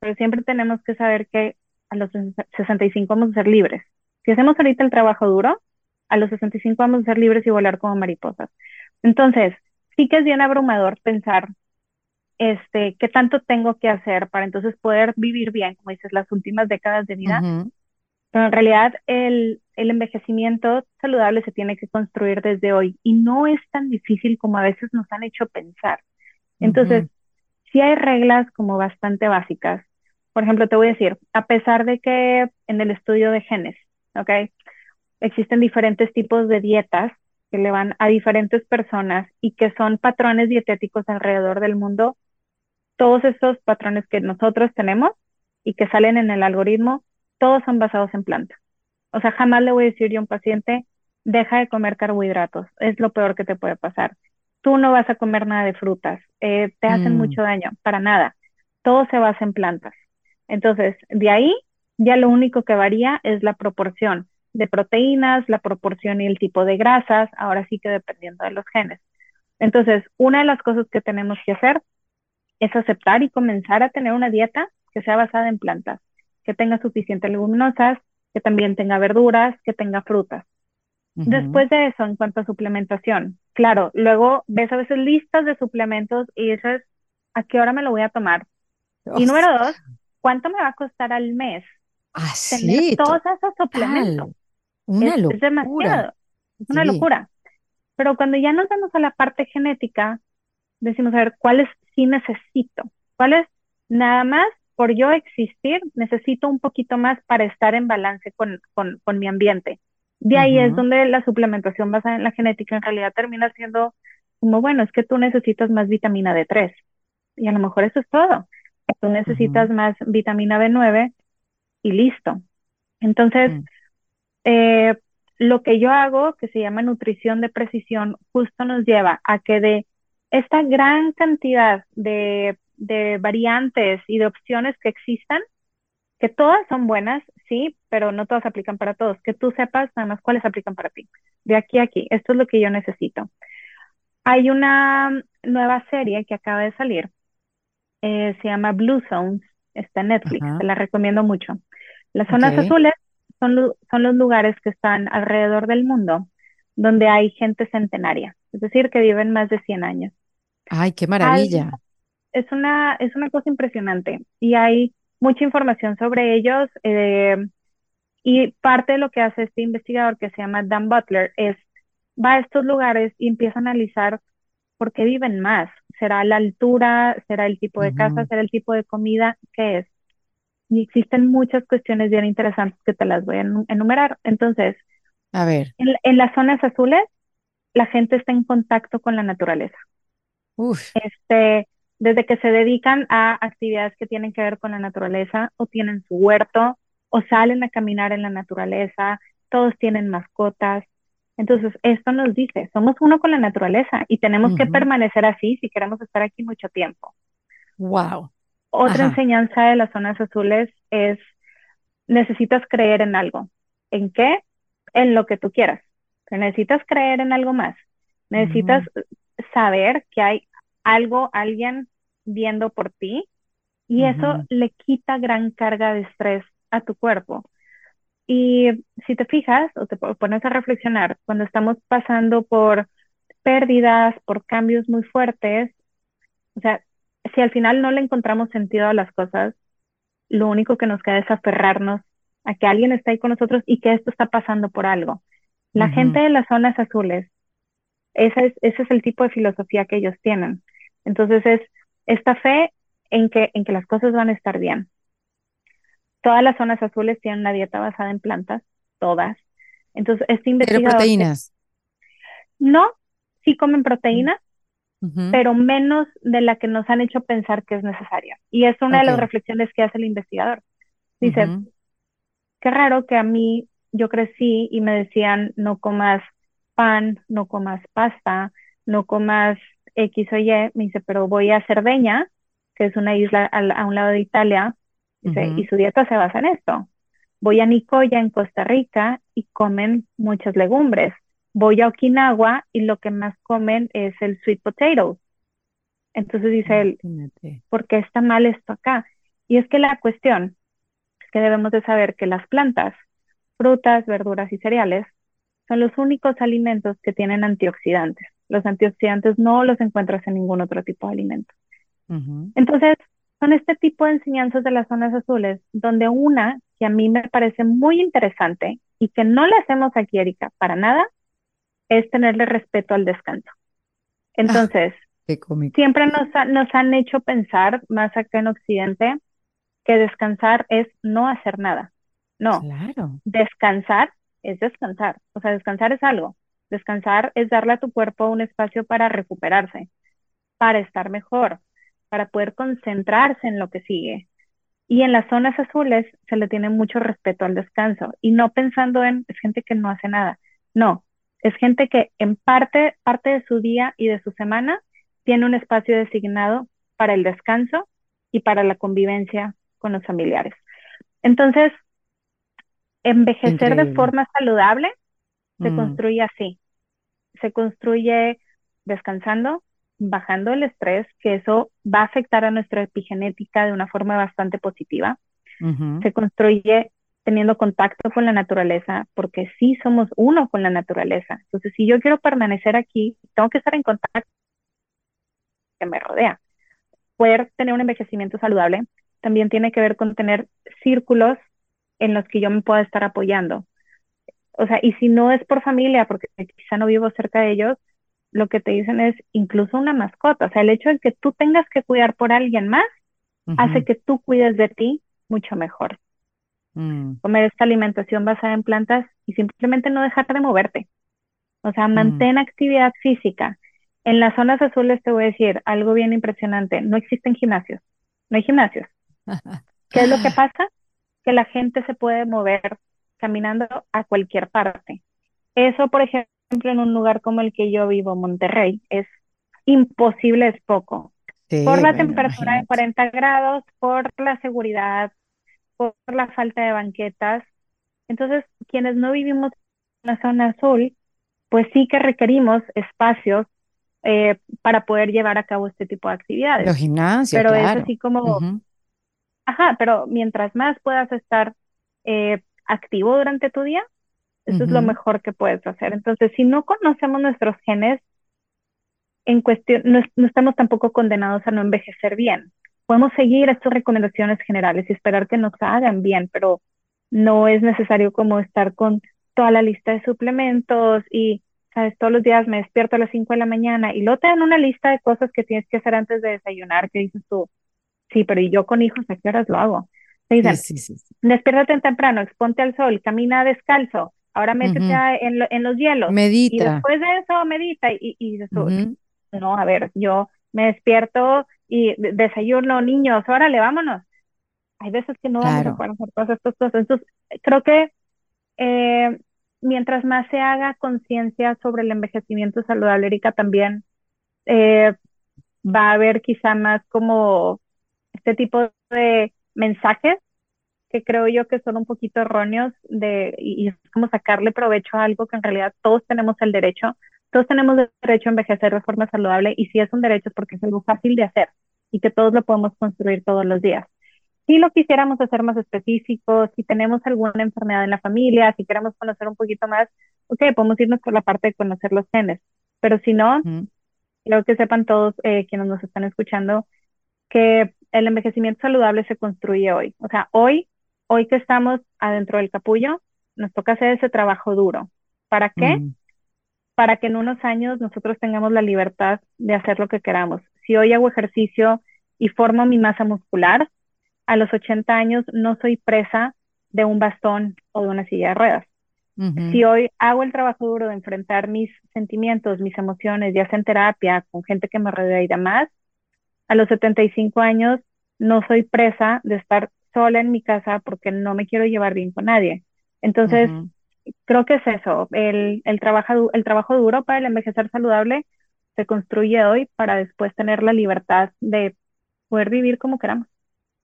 A: pero siempre tenemos que saber que a los 65 vamos a ser libres. Si hacemos ahorita el trabajo duro, a los 65 vamos a ser libres y volar como mariposas. Entonces, sí que es bien abrumador pensar, este, qué tanto tengo que hacer para entonces poder vivir bien, como dices, las últimas décadas de vida. Pero en realidad el, el envejecimiento saludable se tiene que construir desde hoy y no es tan difícil como a veces nos han hecho pensar. Entonces, sí hay reglas como bastante básicas. Por ejemplo, te voy a decir, a pesar de que en el estudio de genes, ¿ok? Existen diferentes tipos de dietas que le van a diferentes personas y que son patrones dietéticos alrededor del mundo, todos estos patrones que nosotros tenemos y que salen en el algoritmo, todos son basados en plantas. O sea, jamás le voy a decir yo a un paciente, deja de comer carbohidratos, es lo peor que te puede pasar. Tú no vas a comer nada de frutas, eh, te hacen mm. mucho daño, para nada. Todo se basa en plantas. Entonces, de ahí ya lo único que varía es la proporción de proteínas, la proporción y el tipo de grasas, ahora sí que dependiendo de los genes. Entonces, una de las cosas que tenemos que hacer es aceptar y comenzar a tener una dieta que sea basada en plantas, que tenga suficientes leguminosas, que también tenga verduras, que tenga frutas. Después de eso, en cuanto a suplementación, claro, luego ves a veces listas de suplementos y dices, ¿a qué hora me lo voy a tomar? Y número dos, ¿cuánto me va a costar al mes?
B: Así,
A: tener todos esos suplementos.
B: Una
A: es,
B: locura.
A: es demasiado, es una locura. Pero cuando ya nos vamos a la parte genética, decimos, a ver, ¿cuáles sí necesito? ¿Cuáles nada más por yo existir necesito un poquito más para estar en balance con, con, con mi ambiente? De ahí es donde la suplementación basada en la genética en realidad termina siendo como, bueno, es que tú necesitas más vitamina D3 y a lo mejor eso es todo. Tú necesitas más vitamina B9 y listo. Entonces, eh, lo que yo hago, que se llama nutrición de precisión, justo nos lleva a que de esta gran cantidad de, de variantes y de opciones que existan, que todas son buenas, sí, pero no todas aplican para todos. Que tú sepas nada más cuáles aplican para ti. De aquí a aquí, esto es lo que yo necesito. Hay una nueva serie que acaba de salir, eh, se llama Blue Zones, está en Netflix, te la recomiendo mucho. Las zonas azules son, son los lugares que están alrededor del mundo donde hay gente centenaria, es decir, que viven más de 100 años.
B: Ay, qué maravilla.
A: es una, es una cosa impresionante y hay mucha información sobre ellos. Eh, y parte de lo que hace este investigador que se llama Dan Butler es, va a estos lugares y empieza a analizar por qué viven más. ¿Será la altura? ¿Será el tipo de casa? ¿Será el tipo de comida? ¿Qué es? Y existen muchas cuestiones bien interesantes que te las voy a enumerar. Entonces,
B: a ver.
A: En, en las zonas azules, la gente está en contacto con la naturaleza.
B: Uf.
A: Este, desde que se dedican a actividades que tienen que ver con la naturaleza o tienen su huerto o salen a caminar en la naturaleza, todos tienen mascotas. Entonces, esto nos dice, somos uno con la naturaleza y tenemos que permanecer así si queremos estar aquí mucho tiempo.
B: Wow.
A: Otra enseñanza de las zonas azules es, necesitas creer en algo. ¿En qué? En lo que tú quieras. necesitas creer en algo más. Necesitas saber que hay algo, alguien viendo por ti y eso le quita gran carga de estrés a tu cuerpo. Y si te fijas o te pones a reflexionar, cuando estamos pasando por pérdidas, por cambios muy fuertes, o sea, si al final no le encontramos sentido a las cosas, lo único que nos queda es aferrarnos a que alguien está ahí con nosotros y que esto está pasando por algo. La gente de las zonas azules, ese es, ese es el tipo de filosofía que ellos tienen. Entonces es esta fe en que, en que las cosas van a estar bien. Todas las zonas azules tienen una dieta basada en plantas, todas. Entonces, este investigador...
B: ¿Pero proteínas?
A: No, sí comen proteínas, pero menos de la que nos han hecho pensar que es necesaria. Y es una de las reflexiones que hace el investigador. Dice, qué raro que a mí yo crecí y me decían no comas pan, no comas pasta, no comas X o Y, me dice, pero voy a Cerdeña, que es una isla a, un lado de Italia, y su dieta se basa en esto. Voy a Nicoya, en Costa Rica, y comen muchas legumbres. Voy a Okinawa y lo que más comen es el sweet potato. Entonces dice él, ¿por qué está mal esto acá? Y es que la cuestión es que debemos de saber que las plantas, frutas, verduras y cereales son los únicos alimentos que tienen antioxidantes. Los antioxidantes no los encuentras en ningún otro tipo de alimento. Entonces, son este tipo de enseñanzas de las zonas azules, donde una que a mí me parece muy interesante y que no le hacemos aquí, Erika, para nada, es tenerle respeto al descanso. Entonces, siempre nos, nos han hecho pensar, más acá en Occidente, que descansar es no hacer nada. No, claro. descansar es descansar. O sea, descansar es algo. Descansar es darle a tu cuerpo un espacio para recuperarse, para estar mejor, para poder concentrarse en lo que sigue. Y en las zonas azules se le tiene mucho respeto al descanso y no pensando en es gente que no hace nada. No, es gente que en parte, parte de su día y de su semana tiene un espacio designado para el descanso y para la convivencia con los familiares. Entonces, envejecer de forma saludable se mm. construye así. Se construye descansando, bajando el estrés, que eso va a afectar a nuestra epigenética de una forma bastante positiva. Se construye teniendo contacto con la naturaleza, porque sí somos uno con la naturaleza. Entonces, si yo quiero permanecer aquí, tengo que estar en contacto que me rodea. Poder tener un envejecimiento saludable también tiene que ver con tener círculos en los que yo me pueda estar apoyando. O sea, y si no es por familia, porque quizá no vivo cerca de ellos, lo que te dicen es incluso una mascota. O sea, el hecho de que tú tengas que cuidar por alguien más hace que tú cuides de ti mucho mejor. Mm. Comer esta alimentación basada en plantas y simplemente no dejar de moverte. O sea, mm. mantén actividad física. En las zonas azules te voy a decir algo bien impresionante. No existen gimnasios. No hay gimnasios. ¿Qué es lo que pasa? Que la gente se puede mover caminando a cualquier parte. Eso, por ejemplo, en un lugar como el que yo vivo, Monterrey, es imposible, es poco. por la temperatura de 40 grados, por la seguridad, por la falta de banquetas. Entonces, quienes no vivimos en la zona azul, pues sí que requerimos espacios eh, para poder llevar a cabo este tipo de actividades.
B: Los gimnasios,
A: pero es así como, ajá, pero mientras más puedas estar eh, activo durante tu día, eso es lo mejor que puedes hacer. Entonces, si no conocemos nuestros genes, en cuestión, no estamos tampoco condenados a no envejecer bien. Podemos seguir estas recomendaciones generales y esperar que nos hagan bien, pero no es necesario como estar con toda la lista de suplementos y, sabes, todos los días me despierto a las 5 de la mañana y luego te dan una lista de cosas que tienes que hacer antes de desayunar, que dices tú, sí, pero ¿y yo con hijos a qué horas lo hago? Te dicen, sí, sí, despiértate temprano, exponte al sol, camina descalzo, ahora métete en, los hielos.
B: Medita.
A: Y después de eso medita y, y, no, a ver, yo me despierto y desayuno, niños, órale, vámonos. Hay veces que no vamos a poder hacer todas estas cosas. Entonces, creo que eh, mientras más se haga conciencia sobre el envejecimiento saludable, Erika, también eh, va a haber quizá más como este tipo de mensajes que creo yo que son un poquito erróneos de, y, es como sacarle provecho a algo que en realidad todos tenemos el derecho todos tenemos derecho a envejecer de forma saludable y si es un derecho es porque es algo fácil de hacer y que todos lo podemos construir todos los días. Si lo quisiéramos hacer más específico, si tenemos alguna enfermedad en la familia, si queremos conocer un poquito más, ok, podemos irnos por la parte de conocer los genes, pero si no, creo que sepan todos eh, quienes nos están escuchando que el envejecimiento saludable se construye hoy. O sea, hoy, hoy que estamos adentro del capullo, nos toca hacer ese trabajo duro. ¿Para qué? para que en unos años nosotros tengamos la libertad de hacer lo que queramos. Si hoy hago ejercicio y formo mi masa muscular, a los 80 años no soy presa de un bastón o de una silla de ruedas. Si hoy hago el trabajo duro de enfrentar mis sentimientos, mis emociones, ya sea en terapia, con gente que me rodea y demás, a los 75 años no soy presa de estar sola en mi casa porque no me quiero llevar bien con nadie. Entonces, creo que es eso, el, el, trabajo, el trabajo duro para el envejecer saludable se construye hoy para después tener la libertad de poder vivir como queramos.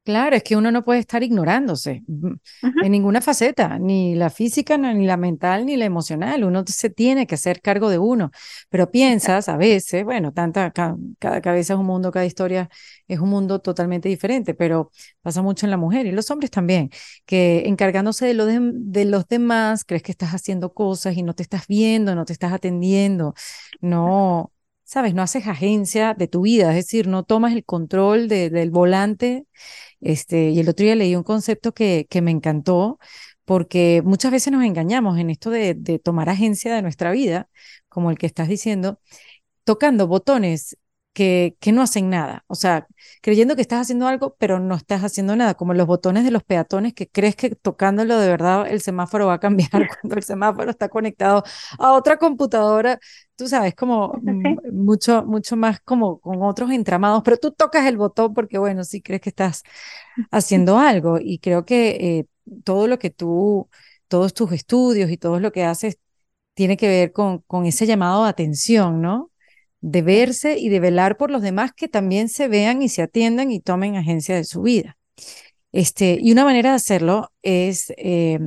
B: Claro, es que uno no puede estar ignorándose en ninguna faceta, ni la física, ni la mental, ni la emocional. Uno se tiene que hacer cargo de uno. Pero piensas a veces, bueno, tanta, cada, cabeza es un mundo, cada historia es un mundo totalmente diferente, pero pasa mucho en la mujer y los hombres también, que encargándose de, lo de, los demás, crees que estás haciendo cosas y no te estás viendo, no te estás atendiendo, no, sabes, no haces agencia de tu vida, es decir, no tomas el control del volante. Este, y el otro día leí un concepto que, que me encantó, porque muchas veces nos engañamos en esto de, de tomar agencia de nuestra vida, como el que estás diciendo, tocando botones que, que no hacen nada. O sea, creyendo que estás haciendo algo, pero no estás haciendo nada, como los botones de los peatones que crees que tocándolo de verdad el semáforo va a cambiar cuando el semáforo está conectado a otra computadora. Tú sabes, como mucho, mucho más como con otros entramados, pero tú tocas el botón porque, bueno, sí crees que estás haciendo algo. Y creo que eh, todo lo que tú, todos tus estudios y todo lo que haces tiene que ver con, con ese llamado de atención, ¿no? de verse y de velar por los demás que también se vean y se atiendan y tomen agencia de su vida. Este, y una manera de hacerlo es eh,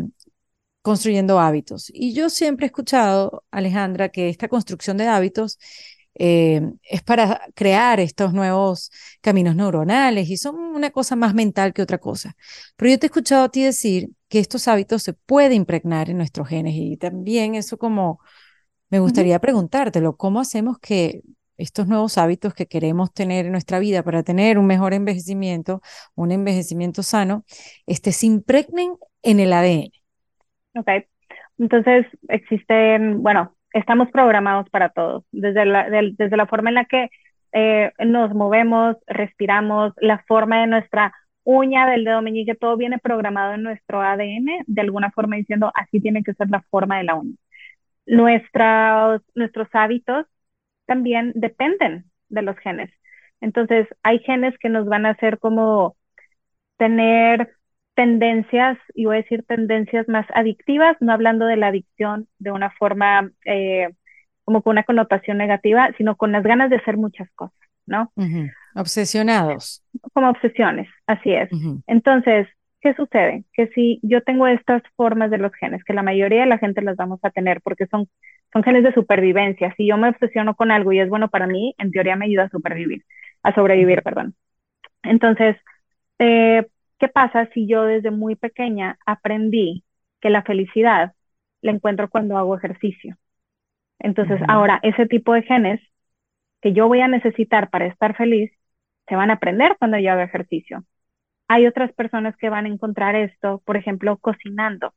B: construyendo hábitos. Y yo siempre he escuchado, Alejandra, que esta construcción de hábitos eh, es para crear estos nuevos caminos neuronales y son una cosa más mental que otra cosa. Pero yo te he escuchado a ti decir que estos hábitos se pueden impregnar en nuestros genes y también eso como me gustaría preguntártelo, ¿cómo hacemos que estos nuevos hábitos que queremos tener en nuestra vida para tener un mejor envejecimiento, un envejecimiento sano, este, se impregnen en el ADN?
A: Ok, entonces existen, bueno, estamos programados para todos, desde la, desde la forma en la que eh, nos movemos, respiramos, la forma de nuestra uña del dedo meñique, todo viene programado en nuestro ADN, de alguna forma diciendo, así tiene que ser la forma de la uña. Nuestros, nuestros hábitos también dependen de los genes. Entonces, hay genes que nos van a hacer como tener tendencias, y voy a decir tendencias más adictivas, no hablando de la adicción de una forma eh, como con una connotación negativa, sino con las ganas de hacer muchas cosas, ¿no?
B: Obsesionados.
A: Como obsesiones, así es. Entonces, ¿qué sucede? Que si yo tengo estas formas de los genes, que la mayoría de la gente las vamos a tener porque son, son genes de supervivencia, si yo me obsesiono con algo y es bueno para mí, en teoría me ayuda a supervivir, a sobrevivir, perdón. Entonces, eh, ¿qué pasa si yo desde muy pequeña aprendí que la felicidad la encuentro cuando hago ejercicio? Entonces, ahora, ese tipo de genes que yo voy a necesitar para estar feliz, se van a aprender cuando yo hago ejercicio. Hay otras personas que van a encontrar esto, por ejemplo, cocinando.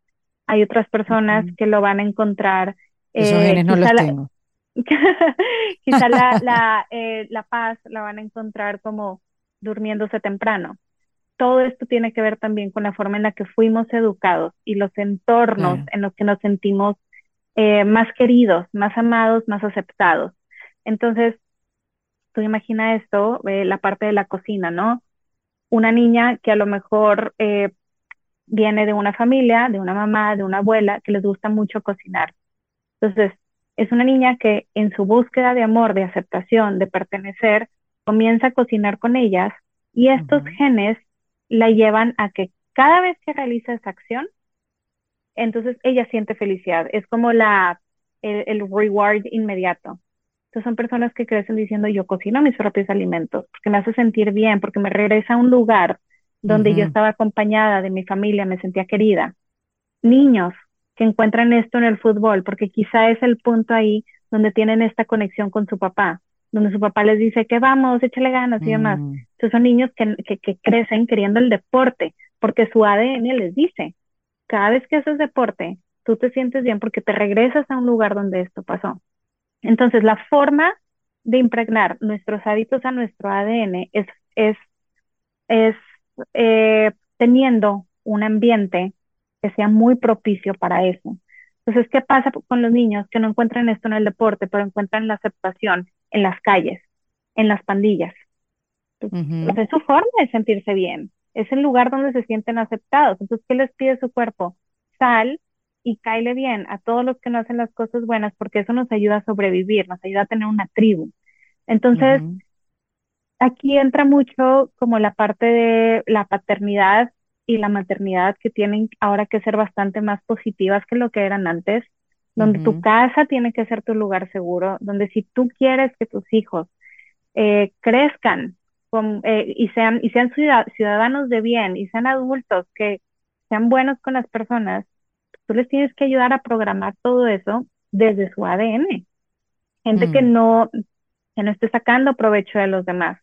A: Hay otras personas que lo van a encontrar.
B: Esos genes no los tengo.
A: quizá la, la, eh, la paz la van a encontrar como durmiéndose temprano. Todo esto tiene que ver también con la forma en la que fuimos educados y los entornos en los que nos sentimos eh, más queridos, más amados, más aceptados. Entonces, tú imagina esto, eh, la parte de la cocina, ¿no? una niña que a lo mejor eh, viene de una familia, de una mamá, de una abuela, que les gusta mucho cocinar. Entonces, es una niña que en su búsqueda de amor, de aceptación, de pertenecer, comienza a cocinar con ellas y estos genes la llevan a que cada vez que realiza esa acción, entonces ella siente felicidad. Es como la, el reward inmediato. Entonces son personas que crecen diciendo yo cocino mis propios alimentos porque me hace sentir bien, porque me regresa a un lugar donde yo estaba acompañada de mi familia, me sentía querida. Niños que encuentran esto en el fútbol porque quizá es el punto ahí donde tienen esta conexión con su papá, donde su papá les dice que vamos, échale ganas y demás. Mm. Entonces son niños que, que, que crecen queriendo el deporte porque su ADN les dice, cada vez que haces deporte, tú te sientes bien porque te regresas a un lugar donde esto pasó. Entonces, la forma de impregnar nuestros hábitos a nuestro ADN es, es, es eh, teniendo un ambiente que sea muy propicio para eso. Entonces, ¿qué pasa con los niños que no encuentran esto en el deporte, pero encuentran la aceptación en las calles, en las pandillas? es su forma de sentirse bien, es el lugar donde se sienten aceptados. Entonces, ¿qué les pide su cuerpo? Sal y caile bien a todos los que no hacen las cosas buenas porque eso nos ayuda a sobrevivir, nos ayuda a tener una tribu. Entonces, aquí entra mucho como la parte de la paternidad y la maternidad que tienen ahora que ser bastante más positivas que lo que eran antes, donde tu casa tiene que ser tu lugar seguro, donde si tú quieres que tus hijos eh, crezcan eh, y sean, y sean ciudadanos de bien y sean adultos que sean buenos con las personas, Tú les tienes que ayudar a programar todo eso desde su ADN. Gente que mm. no, que no esté sacando provecho de los demás.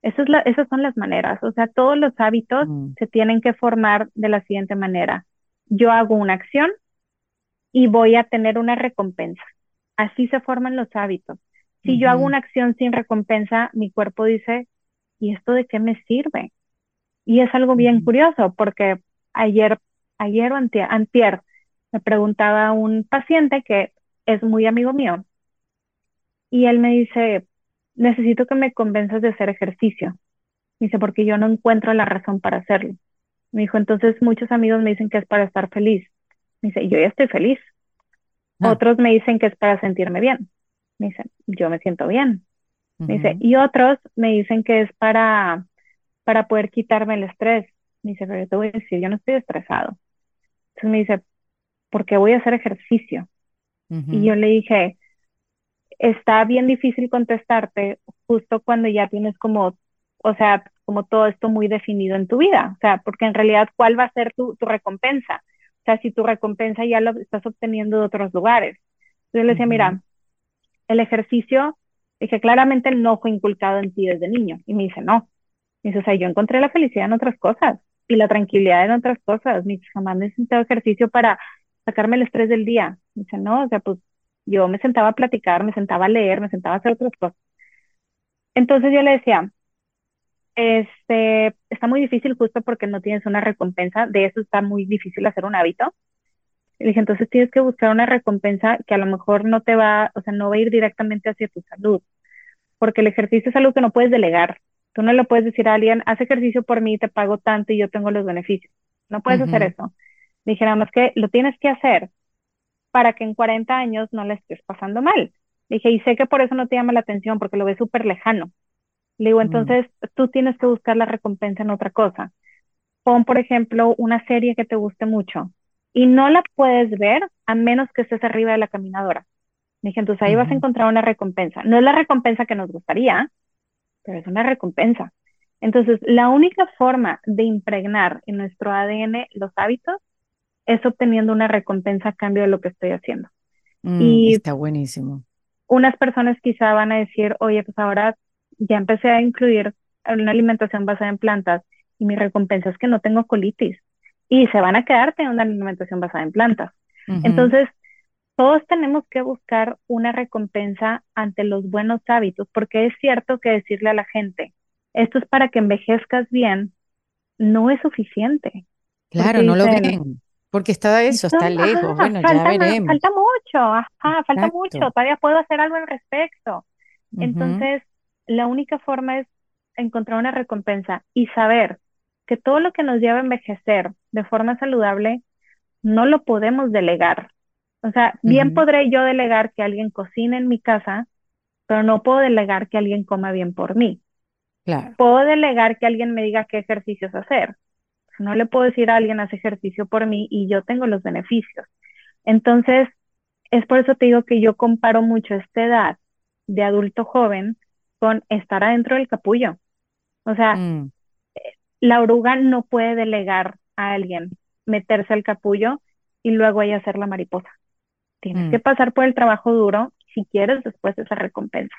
A: Eso es la, esas son las maneras. O sea, todos los hábitos
B: Mm.
A: se tienen que formar de la siguiente manera. Yo hago una acción y voy a tener una recompensa. Así se forman los hábitos. Si yo hago una acción sin recompensa, mi cuerpo dice, ¿y esto de qué me sirve? Y es algo bien curioso porque ayer, ayer o antier, antier, me preguntaba un paciente que es muy amigo mío y él me dice, necesito que me convenzas de hacer ejercicio. Me dice, porque yo no encuentro la razón para hacerlo. Me dijo, entonces muchos amigos me dicen que es para estar feliz. Me dice, yo ya estoy feliz.
B: Ah.
A: Otros me dicen que es para sentirme bien. Me dice, yo me siento bien. Me dice, y otros me dicen que es para, para poder quitarme el estrés. Me dice, pero yo te voy a decir, yo no estoy estresado. Entonces me dice, ¿por qué voy a hacer ejercicio? Y yo le dije, está bien difícil contestarte justo cuando ya tienes como, o sea, como todo esto muy definido en tu vida. O sea, porque en realidad, ¿cuál va a ser tu, tu recompensa? Sea, si tu recompensa ya lo estás obteniendo de otros lugares. Yo le decía, mira, el ejercicio, dije, claramente no fue inculcado en ti desde niño. Y me dice, no. Me dice, o sea, yo encontré la felicidad en otras cosas y la tranquilidad en otras cosas. Me dice, jamás necesitado ejercicio para sacarme el estrés del día. Me dice, no, o sea, pues yo me sentaba a platicar, me sentaba a leer, me sentaba a hacer otras cosas. Entonces yo le decía, este, está muy difícil justo porque no tienes una recompensa, de eso está muy difícil hacer un hábito. Le dije, entonces tienes que buscar una recompensa que a lo mejor no te va, o sea, no va a ir directamente hacia tu salud, porque el ejercicio es algo que no puedes delegar. Tú no le puedes decir a alguien, haz ejercicio por mí, te pago tanto y yo tengo los beneficios. No puedes hacer eso. Le dije, nada más que lo tienes que hacer para que en 40 años no la estés pasando mal. Le dije, y sé que por eso no te llama la atención, porque lo ves súper lejano. Le digo, entonces tú tienes que buscar la recompensa en otra cosa. Pon, por ejemplo, una serie que te guste mucho y no la puedes ver a menos que estés arriba de la caminadora. Le dije, entonces ahí vas a encontrar una recompensa. No es la recompensa que nos gustaría, pero es una recompensa. Entonces, la única forma de impregnar en nuestro ADN los hábitos es obteniendo una recompensa a cambio de lo que estoy haciendo.
B: Mm,
A: Y
B: está buenísimo.
A: unas personas quizá van a decir, oye, pues ahora ya empecé a incluir una alimentación basada en plantas y mi recompensa es que no tengo colitis. Y se van a quedar teniendo una alimentación basada en plantas. Entonces, todos tenemos que buscar una recompensa ante los buenos hábitos, porque es cierto que decirle a la gente, esto es para que envejezcas bien, no es suficiente.
B: Claro, no lo ven, porque está eso, está lejos. Bueno, ya
A: falta, ma-
B: veremos.
A: falta mucho, ajá, falta mucho, todavía puedo hacer algo al respecto. Entonces, la única forma es encontrar una recompensa y saber que todo lo que nos lleva a envejecer de forma saludable no lo podemos delegar. O sea, bien podré yo delegar que alguien cocine en mi casa, pero no puedo delegar que alguien coma bien por mí.
B: Claro.
A: Puedo delegar que alguien me diga qué ejercicios hacer. No le puedo decir a alguien haz ejercicio por mí y yo tengo los beneficios. Entonces, es por eso te digo que yo comparo mucho esta edad de adulto joven con estar adentro del capullo. O sea,
B: Mm,
A: la oruga no puede delegar a alguien meterse al capullo y luego ella hacer la mariposa. Tienes
B: Mm.
A: que pasar por el trabajo duro si quieres después esa recompensa.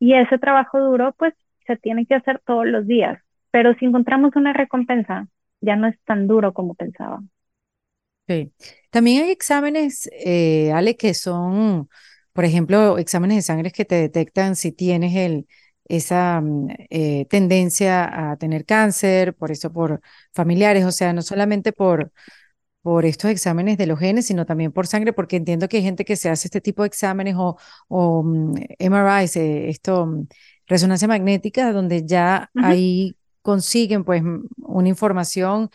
A: Y ese trabajo duro, pues, se tiene que hacer todos los días. Pero si encontramos una recompensa, ya no es tan duro como pensábamos.
B: sí. También hay exámenes, eh, Ale, que son, por ejemplo, exámenes de sangre que te detectan si tienes el, esa mm, eh, tendencia a tener cáncer, por eso por familiares, o sea, no solamente por, por estos exámenes de los genes, sino también por sangre, porque entiendo que hay gente que se hace este tipo de exámenes o, o mm, MRIs, eh, esto, mm, resonancia magnética, donde ya ahí consiguen pues mm, una información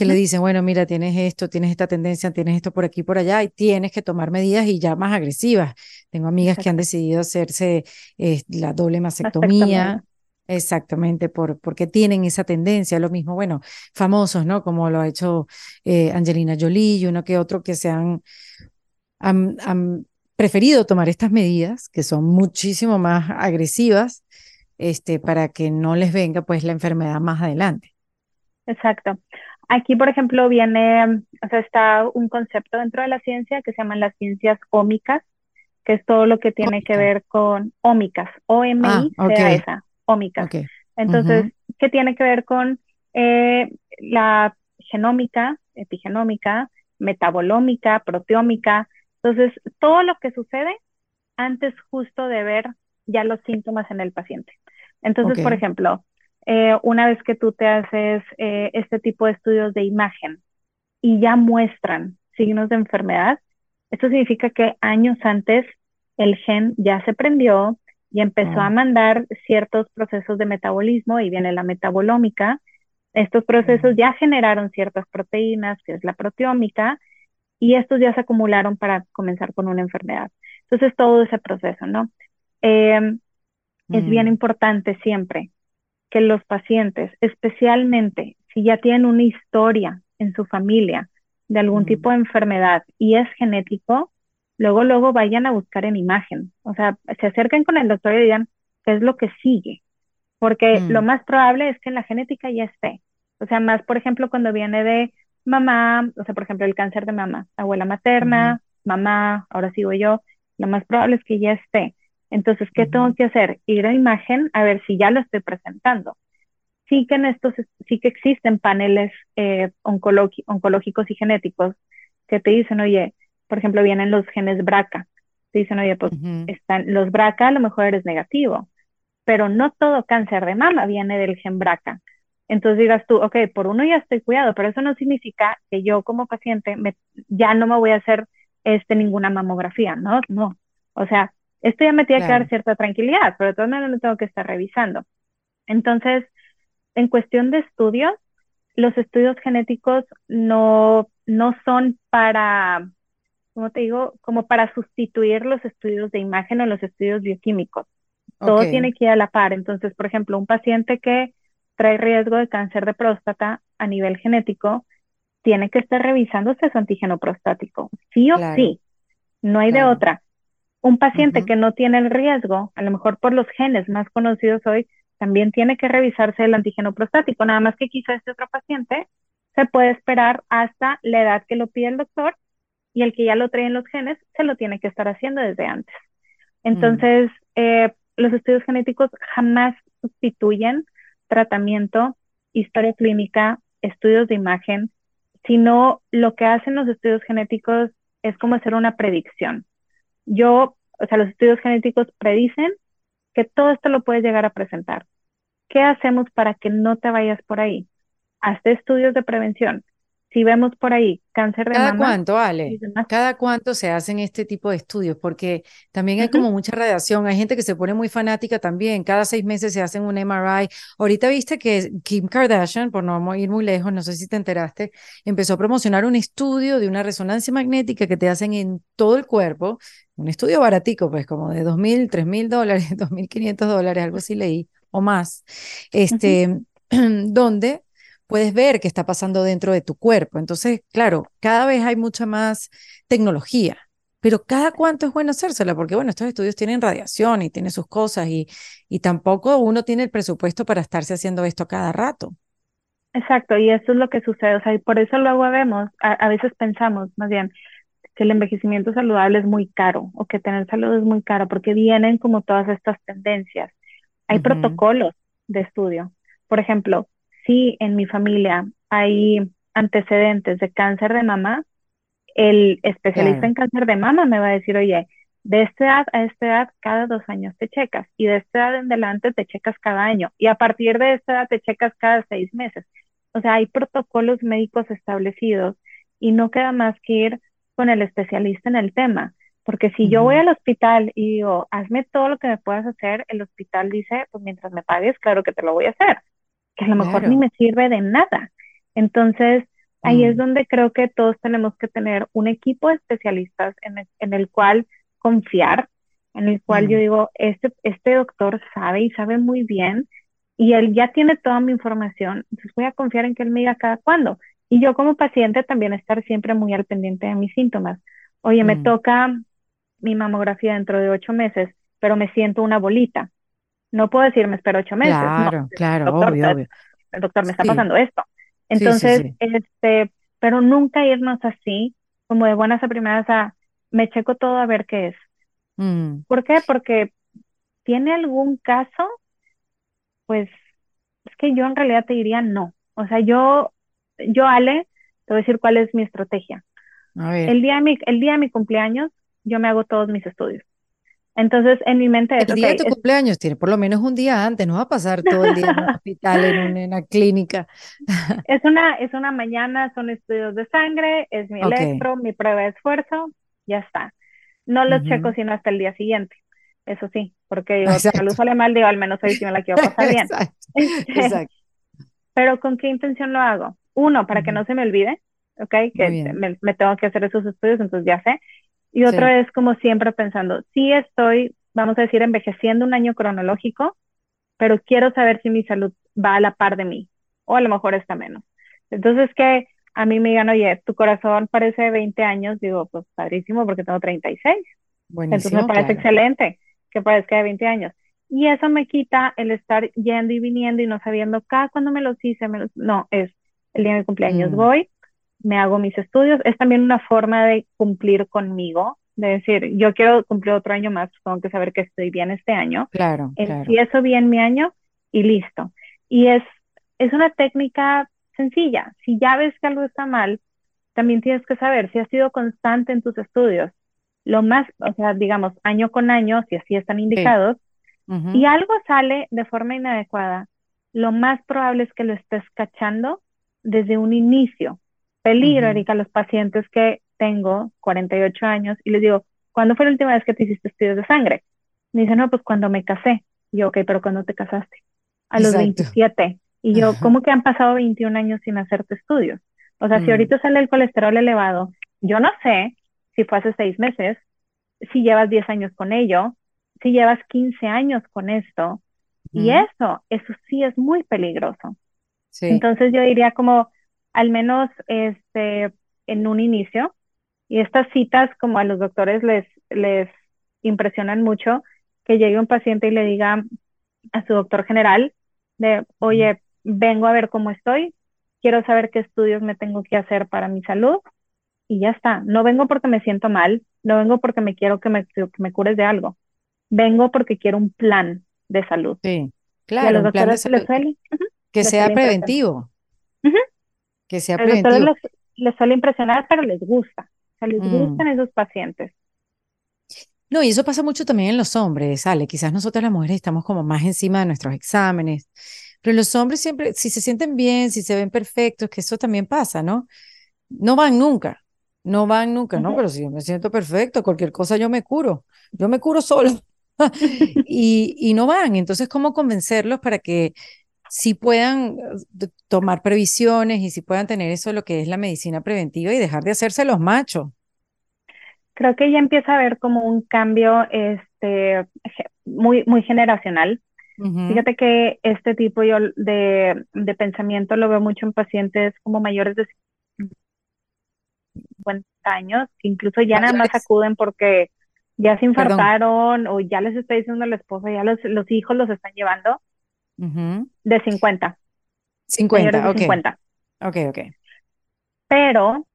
B: que le dicen, bueno, mira, tienes esto, tienes esta tendencia, tienes esto por aquí, por allá, y tienes que tomar medidas y ya más agresivas. Tengo amigas que han decidido hacerse eh, la doble
A: Mastectomía.
B: mastectomía, exactamente, por, porque tienen esa tendencia. Lo mismo, bueno, famosos, ¿no? Como lo ha hecho eh, Angelina Jolie y uno que otro que se han, han, han preferido tomar estas medidas, que son muchísimo más agresivas, este, para que no les venga pues la enfermedad más adelante.
A: Exacto. Aquí, por ejemplo, viene, o sea, está un concepto dentro de la ciencia que se llaman las ciencias ómicas, que es todo lo que tiene que ver con ómicas, O-M-I,
B: Ah, ok.
A: sea esa, ómicas.
B: Ok.
A: Entonces,
B: Ujú.
A: ¿qué tiene que ver con eh, la genómica, epigenómica, metabolómica, proteómica? Entonces, todo lo que sucede antes justo de ver ya los síntomas en el paciente. Entonces, por ejemplo, eh, una vez que tú te haces eh, este tipo de estudios de imagen y ya muestran signos de enfermedad, esto significa que años antes el gen ya se prendió y empezó a mandar ciertos procesos de metabolismo y viene la metabolómica. Estos procesos
B: Mm.
A: ya generaron ciertas proteínas, que es la proteómica, y estos ya se acumularon para comenzar con una enfermedad. Entonces, todo ese proceso, ¿no? Eh, es bien
B: Mm.
A: importante siempre que los pacientes, especialmente si ya tienen una historia en su familia de algún
B: Mm.
A: tipo de enfermedad y es genético, luego, luego vayan a buscar en imagen. O sea, se acerquen con el doctor y digan qué es lo que sigue, porque
B: Mm.
A: lo más probable es que en la genética ya esté. O sea, más, por ejemplo, cuando viene de mamá, o sea, por ejemplo, el cáncer de mama, abuela materna, mamá, ahora sigo yo, lo más probable es que ya esté. Entonces, ¿qué tengo que hacer? Ir a imagen a ver si ya lo estoy presentando. Sí que en estos, sí que existen paneles eh, oncológicos y genéticos que te dicen, oye, por ejemplo, vienen los genes BRCA. Te dicen, oye, pues están los BRCA, a lo mejor eres negativo, pero no todo cáncer de mama viene del gen BRCA. Entonces digas tú, ok, por uno ya estoy cuidado, pero eso no significa que yo como paciente me- ya no me voy a hacer este, ninguna mamografía, ¿no? No. O sea, esto ya me tiene que dar cierta tranquilidad, pero de todas maneras lo tengo que estar revisando. Entonces, en cuestión de estudios, los estudios genéticos no, no son para, ¿cómo te digo? Como para sustituir los estudios de imagen o los estudios bioquímicos. Todo tiene que ir a la par. Entonces, por ejemplo, un paciente que trae riesgo de cáncer de próstata a nivel genético, tiene que estar revisándose su antígeno prostático. Sí o
B: Claro.
A: sí. No hay de otra. Un paciente que no tiene el riesgo, a lo mejor por los genes más conocidos hoy, también tiene que revisarse el antígeno prostático. Nada más que quizá este otro paciente se puede esperar hasta la edad que lo pide el doctor y el que ya lo trae en los genes se lo tiene que estar haciendo desde antes. Entonces, eh, los estudios genéticos jamás sustituyen tratamiento, historia clínica, estudios de imagen, sino lo que hacen los estudios genéticos es como hacer una predicción. Yo, o sea, los estudios genéticos predicen que todo esto lo puedes llegar a presentar. ¿Qué hacemos para que no te vayas por ahí? Hazte estudios de prevención. Si vemos por ahí cáncer de
B: ¿Cada
A: mama
B: cuánto, Ale? ¿Cada cuánto se hacen este tipo de estudios? Porque también hay como mucha radiación. Hay gente que se pone muy fanática también. Cada seis meses se hacen un MRI. Ahorita viste que Kim Kardashian, por no ir muy lejos, no sé si te enteraste, empezó a promocionar un estudio de una resonancia magnética que te hacen en todo el cuerpo. Un estudio baratico, pues como de dos mil, tres mil dólares, dos mil quinientos dólares, algo así leí, o más. Este, donde puedes ver qué está pasando dentro de tu cuerpo. Entonces, claro, cada vez hay mucha más tecnología, pero cada cuánto es bueno hacérsela, porque bueno, estos estudios tienen radiación y tienen sus cosas y, y tampoco uno tiene el presupuesto para estarse haciendo esto cada rato.
A: Exacto, y eso es lo que sucede, o sea, y por eso luego vemos, a, a veces pensamos más bien que el envejecimiento saludable es muy caro o que tener salud es muy caro porque vienen como todas estas tendencias. Hay protocolos de estudio. Por ejemplo, si en mi familia hay antecedentes de cáncer de mama, el especialista
B: Claro.
A: en cáncer de mama me va a decir, oye, de esta edad a esta edad cada dos años te checas y de esta edad en adelante te checas cada año y a partir de esta edad te checas cada seis meses. O sea, hay protocolos médicos establecidos y no queda más que ir con el especialista en el tema. Porque si yo voy al hospital y digo, hazme todo lo que me puedas hacer, el hospital dice, pues mientras me pagues, claro que te lo voy a hacer, que a lo mejor ni me sirve de nada. Entonces, ahí es
B: Mm.
A: donde creo que todos tenemos que tener un equipo de especialistas en el, en el cual confiar, en el cual yo
B: Mm.
A: digo, este, este doctor sabe y sabe muy bien y él ya tiene toda mi información, entonces voy a confiar en que él me diga cada cuándo. Y yo como paciente también estar siempre muy al pendiente de mis síntomas. Oye, me
B: Mm.
A: toca mi mamografía dentro de ocho meses, pero me siento una bolita. No puedo decir me espero ocho meses. No,
B: Claro, claro,
A: doctor,
B: obvio, obvio.
A: el doctor me está
B: Sí.
A: pasando esto.
B: Sí,
A: Entonces,
B: sí.
A: este, pero nunca irnos así, como de buenas a primeras a me checo todo a ver qué es.
B: Mm,
A: ¿Por qué? Porque tiene algún caso, pues es que yo en realidad te diría no. O sea, yo, yo Ale, te voy a decir cuál es mi estrategia.
B: a ver.
A: El día de mi, el día de mi cumpleaños, yo me hago todos mis estudios. Entonces, en mi mente es,
B: El día de
A: ok,
B: tu
A: es-
B: cumpleaños tiene por lo menos un día antes, no va a pasar todo el día en un hospital, en, un- en una clínica.
A: Es una, es una mañana, son estudios de sangre, es mi
B: Ok.
A: electro, mi prueba de esfuerzo, ya está. No los
B: Ujú.
A: checo sino hasta el día siguiente. Eso sí, porque digo,
B: Exacto.
A: salud sale mal, digo, al menos hoy sí me la quiero pasar bien.
B: Exacto, exacto.
A: Pero ¿con qué intención lo hago? Uno, para que
B: Ujú.
A: no se me olvide, ¿ok? Que me, me tengo que hacer esos estudios, entonces ya sé. Y otro
B: Sí.
A: es como siempre pensando, sí estoy, vamos a decir, envejeciendo un año cronológico, pero quiero saber si mi salud va a la par de mí, o a lo mejor está menos. Entonces que a mí me digan, oye, tu corazón parece de 20 años, digo, pues padrísimo porque tengo 36. Entonces me
B: Buenísimo,
A: parece
B: claro.
A: excelente que parezca de 20 años. Y eso me quita el estar yendo y viniendo y no sabiendo cada cuándo me los hice. me los- No, es el día de mi cumpleaños
B: Mm.
A: voy, me hago mis estudios. Es también una forma de cumplir conmigo, de decir, yo quiero cumplir otro año más, tengo que saber que estoy bien este año.
B: Claro, claro.
A: Empiezo bien mi año y listo. Y es, es una técnica sencilla. Si ya ves que algo está mal, también tienes que saber si has sido constante en tus estudios. Lo más, o sea, digamos, año con año, si así están indicados, y algo sale de forma inadecuada, lo más probable es que lo estés cachando desde un inicio. Peligro,
B: Ujú.
A: Erika, a los pacientes que tengo, 48 años, y les digo, ¿cuándo fue la última vez que te hiciste estudios de sangre? Me dicen, no, pues cuando me casé. Y yo, ok, pero ¿cuándo te casaste? A los
B: Exacto.
A: 27. Y yo,
B: Ajá.
A: ¿cómo que han pasado 21 años sin hacerte estudios? O sea, si
B: Mm.
A: ahorita sale el colesterol elevado, yo no sé si fue hace seis meses, si llevas 10 años con ello, si llevas 15 años con esto, y eso, eso sí es muy peligroso.
B: Sí.
A: Entonces yo diría como, al menos este, en un inicio, y estas citas como a los doctores les, les impresionan mucho, que llegue un paciente y le diga a su doctor general de, oye, vengo a ver cómo estoy, quiero saber qué estudios me tengo que hacer para mi salud, y ya está. No vengo porque me siento mal, no vengo porque me quiero que me, que me cures de algo, vengo porque quiero un plan de salud.
B: Sí, claro,
A: los
B: un plan de
A: doctores les
B: salud
A: suele, ujú,
B: que sea preventivo. Que sea preventivo.
A: les, les suele impresionar, pero les gusta. O sea, les
B: Mm.
A: gustan esos pacientes.
B: No, y eso pasa mucho también en los hombres, Ale. Quizás nosotras las mujeres estamos como más encima de nuestros exámenes, pero los hombres siempre, si se sienten bien, si se ven perfectos, que eso también pasa, ¿no? No van nunca, no van nunca, ¿no? Pero si yo me siento perfecto, cualquier cosa yo me curo, yo me curo sola y, y no van. Entonces, ¿cómo convencerlos para que sí puedan eh, tomar previsiones y sí puedan tener eso, lo que es la medicina preventiva y dejar de hacerse los machos?
A: Creo que ya empieza a haber como un cambio este, muy, muy generacional. Fíjate que este tipo yo de, de pensamiento lo veo mucho en pacientes como mayores de 50 años, que incluso ya nada más acuden porque ya se
B: Perdón.
A: infartaron o ya les está diciendo la esposa, ya los, los hijos los están llevando De 50, mayores
B: 50,
A: de
B: ok,
A: 50.
B: ok, ok.
A: Pero,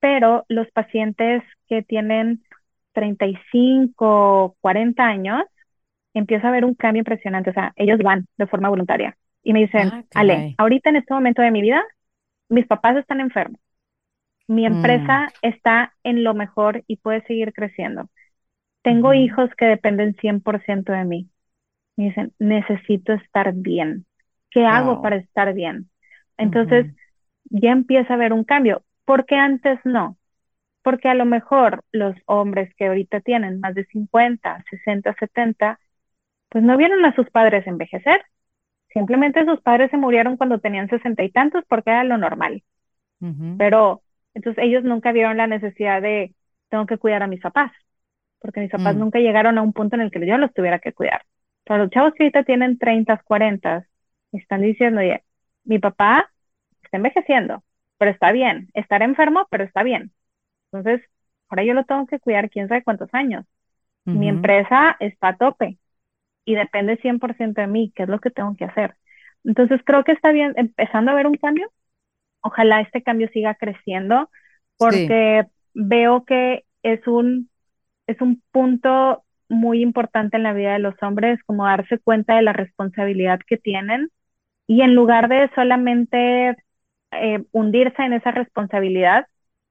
A: pero los pacientes que tienen 35, 40 años, empieza a haber un cambio impresionante. O sea, ellos van de forma voluntaria y me dicen,
B: Ah,
A: Ale, ahorita en este momento de mi vida, mis papás están enfermos. Mi
B: Mm.
A: empresa está en lo mejor y puede seguir creciendo. Tengo hijos que dependen 100% de mí. Me dicen, necesito estar bien. ¿Qué hago para estar bien? Entonces, ya empieza a haber un cambio. ¿Por qué antes no? Porque a lo mejor los hombres que ahorita tienen más de 50, 60, 70, pues no vieron a sus padres envejecer. Simplemente sus padres se murieron cuando tenían sesenta y tantos porque era lo normal. Pero entonces ellos nunca vieron la necesidad de, tengo que cuidar a mis papás, porque mis papás
B: Mm.
A: nunca llegaron a un punto en el que yo los tuviera que cuidar. Pero los chavos que ahorita tienen 30, 40, están diciendo, oye, mi papá está envejeciendo, pero está bien. Estar enfermo, pero está bien. Entonces, ahora yo lo tengo que cuidar quién sabe cuántos años. Mi empresa está a tope y depende 100% de mí, qué es lo que tengo que hacer. Entonces, creo que está bien, empezando a ver un cambio. Ojalá este cambio siga creciendo
B: Sí,
A: porque veo que es un es un punto muy importante en la vida de los hombres, como darse cuenta de la responsabilidad que tienen y en lugar de solamente eh, hundirse en esa responsabilidad,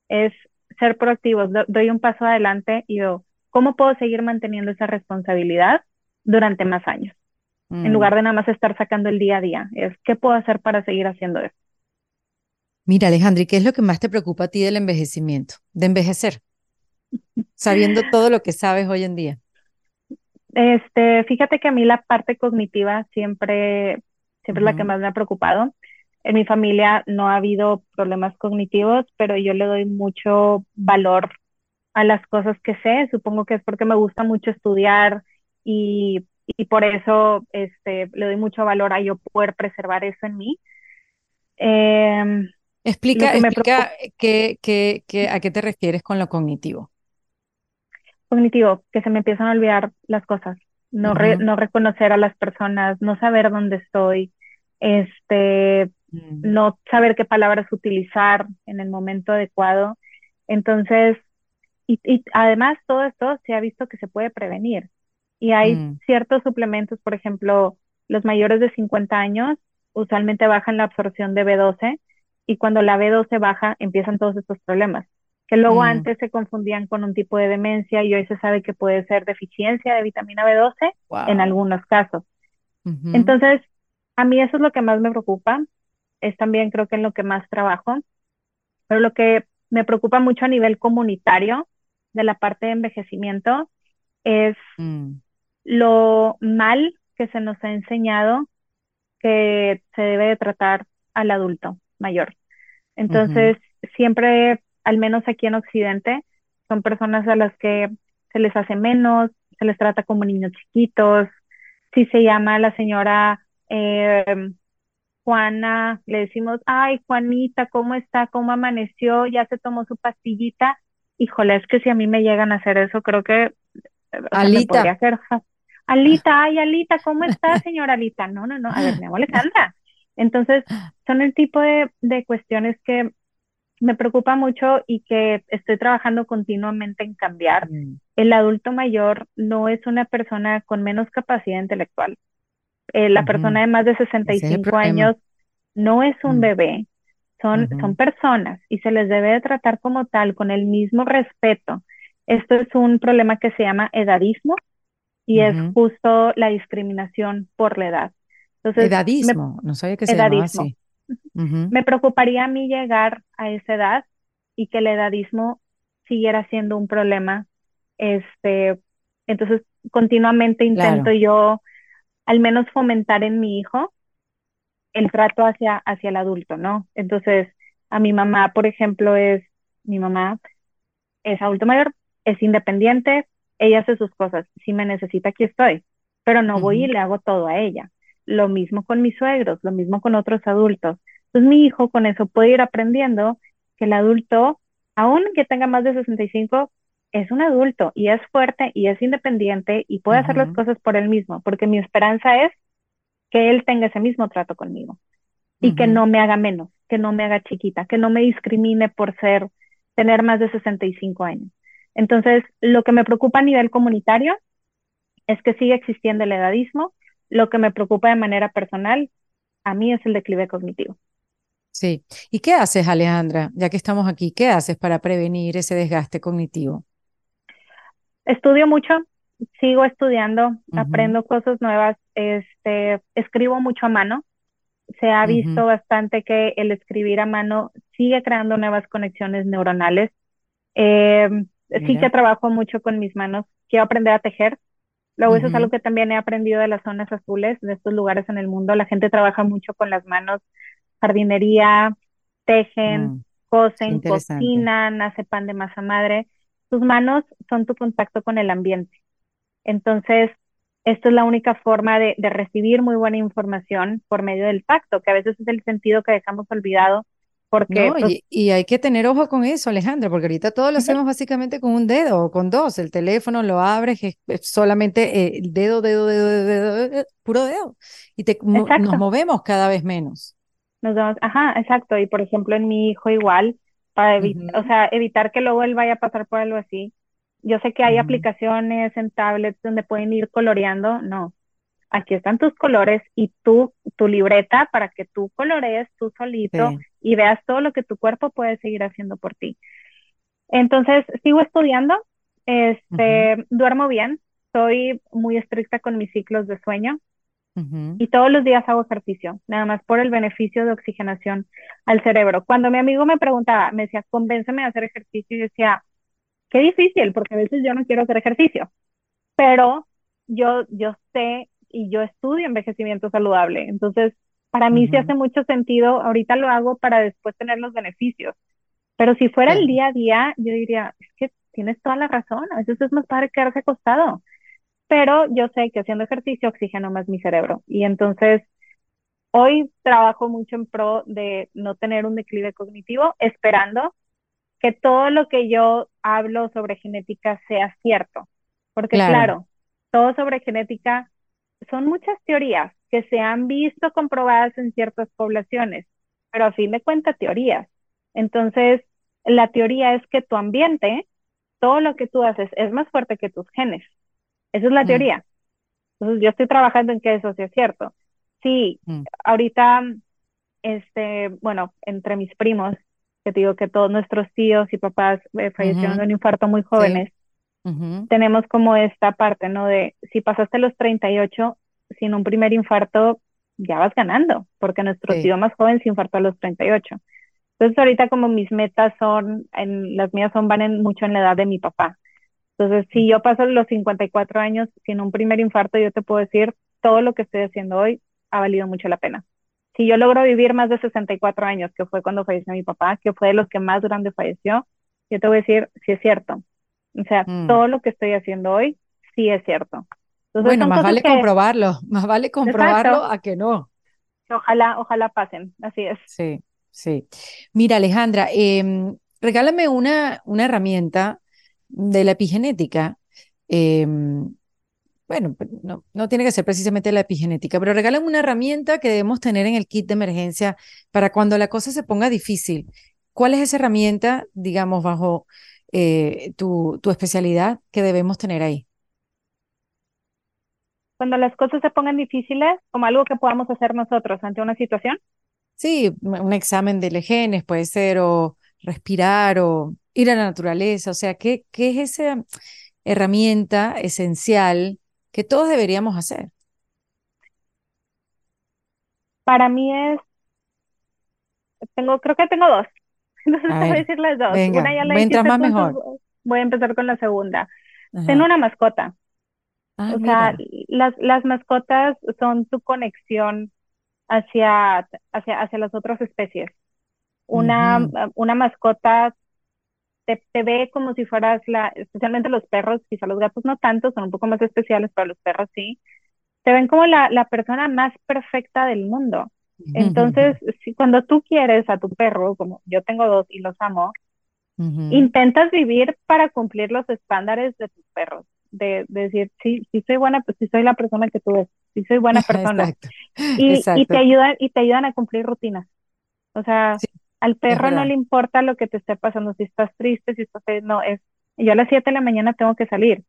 A: es ser proactivos. doy un paso adelante y digo, ¿cómo puedo seguir manteniendo esa responsabilidad durante más años? En lugar mm. de nada más estar sacando el día a día, es ¿qué puedo hacer para seguir haciendo eso?
B: Mira, Alejandra, qué es lo que más te preocupa a ti del envejecimiento, de envejecer, sabiendo todo lo que sabes hoy en día?
A: Este, fíjate que a mí la parte cognitiva siempre, siempre es la que más me ha preocupado. En mi familia no ha habido problemas cognitivos, pero yo le doy mucho valor a las cosas que sé. Supongo que es porque me gusta mucho estudiar y, y por eso este, le doy mucho valor a yo poder preservar eso en mí.
B: Eh, explica explica qué, qué, qué, a qué te refieres con lo cognitivo.
A: Cognitivo, que se me empiezan a olvidar las cosas, no, no reconocer a las personas, no saber dónde estoy, este, mm. no saber qué palabras utilizar en el momento adecuado. Entonces, y, y, además todo esto se ha visto que se puede prevenir. Y hay mm. ciertos suplementos, por ejemplo, los mayores de 50 años usualmente bajan la absorción de B12 y cuando la B12 baja empiezan todos estos problemas, que luego mm. antes se confundían con un tipo de demencia y hoy se sabe que puede ser deficiencia de vitamina B12 en algunos casos. Entonces, a mí eso es lo que más me preocupa, es también creo que en lo que más trabajo, pero lo que me preocupa mucho a nivel comunitario de la parte de envejecimiento es mm lo mal que se nos ha enseñado que se debe de tratar al adulto mayor. Entonces, siempre, al menos aquí en Occidente, son personas a las que se les hace menos, se les trata como niños chiquitos. Si se llama a la señora eh, Juana, le decimos, ay, Juanita, ¿cómo está? ¿Cómo amaneció? ¿Ya se tomó su pastillita? Híjole, es que si a mí me llegan a hacer eso, creo que
B: Alita. hacer
A: Alita, ay, Alita, ¿cómo está, señora Alita? No, no, no, a ver, me llamo Alejandra. Entonces, son el tipo de, de cuestiones que me preocupa mucho y que estoy trabajando continuamente en cambiar. Mm. El adulto mayor no es una persona con menos capacidad intelectual. Eh, la persona de más de 65 años no es un mm. bebé, son, son personas y se les debe de tratar como tal, con el mismo respeto. Esto es un problema que se llama edadismo, y es justo la discriminación por la edad.
B: Entonces, edadismo, no sabía que se llamaba así.
A: Me preocuparía a mí llegar a esa edad y que el edadismo siguiera siendo un problema. Este, entonces, continuamente intento yo al menos fomentar en mi hijo el trato hacia, hacia el adulto, ¿no? Entonces, a mi mamá, por ejemplo, es, mi mamá es adulto mayor, es independiente, ella hace sus cosas, si me necesita aquí estoy, pero no voy y le hago todo a ella. Lo mismo con mis suegros, lo mismo con otros adultos. Entonces mi hijo con eso puede ir aprendiendo que el adulto, aun que tenga más de 65, es un adulto y es fuerte y es independiente y puede hacer las cosas por él mismo, porque mi esperanza es que él tenga ese mismo trato conmigo y que no me haga menos, que no me haga chiquita, que no me discrimine por ser, tener más de 65 años. Entonces, lo que me preocupa a nivel comunitario es que sigue existiendo el edadismo. Lo que me preocupa de manera personal, a mí es el declive cognitivo.
B: Sí. ¿Y qué haces, Alejandra, ya que estamos aquí? ¿Qué haces para prevenir ese desgaste cognitivo?
A: Estudio mucho, sigo estudiando, aprendo cosas nuevas, este, escribo mucho a mano. Se ha visto bastante que el escribir a mano sigue creando nuevas conexiones neuronales. Eh, sí que trabajo mucho con mis manos, quiero aprender a tejer. Luego eso es algo que también he aprendido de las zonas azules, de estos lugares en el mundo. La gente trabaja mucho con las manos, jardinería, tejen, mm, cosen, cocinan, hace pan de masa madre. Tus manos son tu contacto con el ambiente. Entonces, esto es la única forma de, de recibir muy buena información por medio del tacto, que a veces es el sentido que dejamos olvidado porque,
B: pues y, hay que tener ojo con eso, Alejandra, porque ahorita todo lo hacemos básicamente con un dedo o con dos. El teléfono lo abres, es, solamente eh, el dedo, dedo, dedo, dedo, puro dedo. Y te, nos movemos cada vez menos.
A: Nos vemos, ajá, exacto. Y por ejemplo, en mi hijo igual, para evitar, o sea, evitar que luego él vaya a pasar por algo así, Yo sé que hay aplicaciones en tablets donde pueden ir coloreando, no. Aquí están tus colores y tú, tu libreta para que tú colorees tú solito y veas todo lo que tu cuerpo puede seguir haciendo por ti. Entonces, sigo estudiando, este, duermo bien, soy muy estricta con mis ciclos de sueño y todos los días hago ejercicio, nada más por el beneficio de oxigenación al cerebro. Cuando mi amigo me preguntaba, me decía, convénceme de hacer ejercicio, y decía, qué difícil, porque a veces yo no quiero hacer ejercicio, pero yo, yo sé y yo estudio envejecimiento saludable, entonces para mí sí hace mucho sentido, ahorita lo hago para después tener los beneficios, pero si fuera el día a día, yo diría, es que tienes toda la razón, a veces es más padre quedarse acostado, pero yo sé que haciendo ejercicio oxigeno más mi cerebro. Y entonces hoy trabajo mucho en pro de no tener un declive cognitivo, esperando que todo lo que yo hablo sobre genética sea cierto, porque claro, todo sobre genética son muchas teorías que se han visto comprobadas en ciertas poblaciones, pero a fin de cuentas teorías. Entonces, la teoría es que tu ambiente, todo lo que tú haces es más fuerte que tus genes. Esa es la mm. teoría. Entonces, yo estoy trabajando en que eso sea cierto. Sí, mm. ahorita, este, bueno, entre mis primos, que te digo que todos nuestros tíos y papás eh, fallecieron de un infarto muy jóvenes, tenemos como esta parte, ¿no? De si pasaste los 38 sin un primer infarto, ya vas ganando, porque nuestro tío más joven se infartó a los 38. Entonces ahorita como mis metas son, en, las mías son, van en, mucho en la edad de mi papá. Entonces, si yo paso los 54 años sin un primer infarto, yo te puedo decir, todo lo que estoy haciendo hoy ha valido mucho la pena. Si yo logro vivir más de 64 años, que fue cuando falleció mi papá, que fue de los que más grande falleció, yo te voy a decir, si es cierto. O sea, mm. todo lo que estoy haciendo hoy, sí es cierto.
B: bueno, más vale comprobarlo, más vale comprobarlo a que no.
A: Ojalá, ojalá pasen, así es.
B: Sí. Sí. Mira, Alejandra, em, regálame una, una herramienta de la epigenética. Em, bueno, no, no, tiene que ser precisamente la epigenética, pero regálame una herramienta que debemos tener en el kit de emergencia para cuando la cosa se ponga difícil. ¿Cuál es esa herramienta, digamos, bajo eh, tu, tu especialidad que debemos tener ahí?
A: Cuando las cosas se pongan difíciles, como algo que podamos hacer nosotros ante una situación.
B: Sí, un examen de genes puede ser, o respirar, o ir a la naturaleza. O sea, ¿qué, qué es esa herramienta esencial que todos deberíamos hacer?
A: Para mí es, tengo, creo que tengo dos. Entonces te voy a decir las dos.
B: Una ya la mientras más mejor.
A: Voy a empezar con la segunda. Tengo una mascota. Ah, o sea, las, las mascotas son tu conexión hacia, hacia, hacia las otras especies. Una, una mascota te, te, ve como si fueras la, especialmente los perros, quizá los gatos no tanto, son un poco más especiales, pero los perros sí, te ven como la, la persona más perfecta del mundo. Entonces, si cuando tú quieres a tu perro, como yo tengo dos y los amo, intentas vivir para cumplir los estándares de tus perros de, decir, sí, sí soy buena, pues sí soy la persona que tú ves, sí soy buena persona. Y, y, te ayudan, y te ayudan a cumplir rutinas. O sea, al perro no le importa lo que te esté pasando, si estás triste, si estás, no, es, yo a las 7 de la mañana tengo que salir.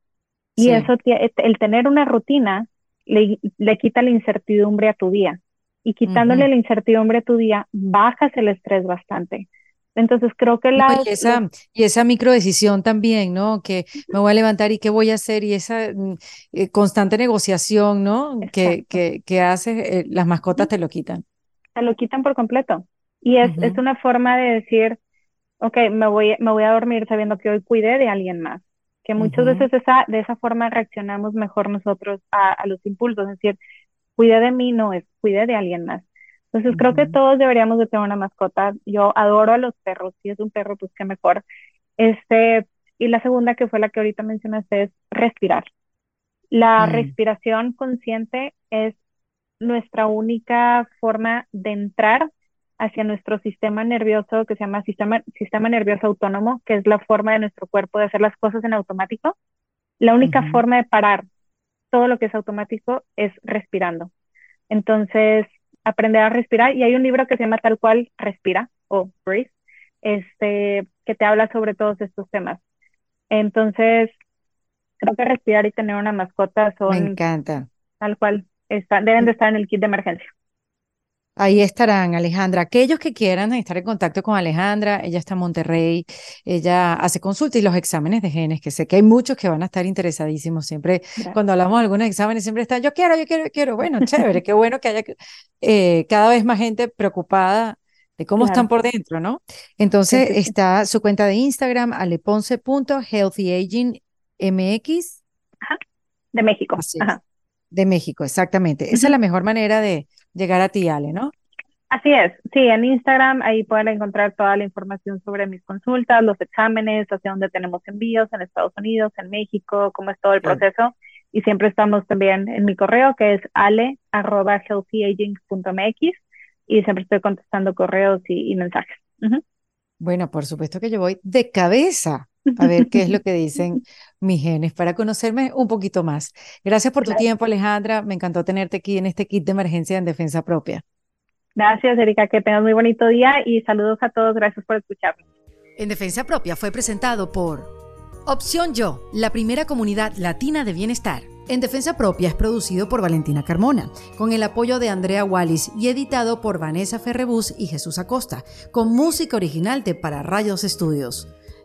A: Y eso, el tener una rutina le, le, quita la incertidumbre a tu día. Y quitándole la incertidumbre a tu día, bajas el estrés bastante. Entonces creo que la...
B: Y esa, y esa microdecisión también, ¿no? Que me voy a levantar y qué voy a hacer y esa mm, eh, constante negociación, ¿no? Que, que, que haces, eh, las mascotas te lo quitan.
A: Te lo quitan por completo. Y es, es una forma de decir, ok, me voy, me voy a dormir sabiendo que hoy cuidé de alguien más. Que muchas veces esa, de esa forma reaccionamos mejor nosotros a, a los impulsos, es decir, cuidé de mí, no es cuidé de alguien más. Entonces creo que todos deberíamos de tener una mascota. Yo adoro a los perros, si es un perro, pues qué mejor. Este, y la segunda que fue la que ahorita mencionaste es respirar. La mm. respiración consciente es nuestra única forma de entrar hacia nuestro sistema nervioso que se llama sistema, sistema nervioso autónomo, que es la forma de nuestro cuerpo de hacer las cosas en automático. La única forma de parar todo lo que es automático es respirando. Entonces, aprender a respirar y hay un libro que se llama tal cual Respira o Breathe, este, que te habla sobre todos estos temas. Entonces, creo que respirar y tener una mascota
B: Me
A: son
B: encanta.
A: tal cual, está, deben de estar en el kit de emergencia.
B: Ahí estarán, Alejandra. Aquellos que quieran estar en contacto con Alejandra, ella está en Monterrey, ella hace consultas y los exámenes de genes, que sé que hay muchos que van a estar interesadísimos. Siempre,
A: Gracias.
B: cuando hablamos de algunos exámenes, siempre está, yo quiero, yo quiero, yo quiero. Bueno, chévere, qué bueno que haya eh, cada vez más gente preocupada de cómo están por dentro, ¿no? Entonces
A: sí, sí.
B: está su cuenta de Instagram, aleponce.healthyagingmx.
A: De México. Ajá.
B: De México, exactamente. Esa es la mejor manera de llegar a ti, Ale, ¿no?
A: Así es, sí, en Instagram ahí pueden encontrar toda la información sobre mis consultas, los exámenes, hacia dónde tenemos envíos en Estados Unidos, en México, cómo es todo el proceso. Y siempre estamos también en mi correo que es ale@healthyaging.mx y siempre estoy contestando correos y, y mensajes.
B: Bueno, por supuesto que yo voy de cabeza a ver qué es lo que dicen mis genes para conocerme un poquito más. Gracias por tu tiempo, Alejandra. Me encantó tenerte aquí en este kit de emergencia en defensa propia.
A: Gracias, Erika, que tengas muy bonito día y saludos a todos. Gracias por escucharme.
B: En Defensa Propia fue presentado por Opción Yo, la primera comunidad latina de bienestar. En Defensa Propia es producido por Valentina Carmona, con el apoyo de Andrea Wallis y editado por Vanessa Ferrebus y Jesús Acosta, con música original de Para Rayos Estudios.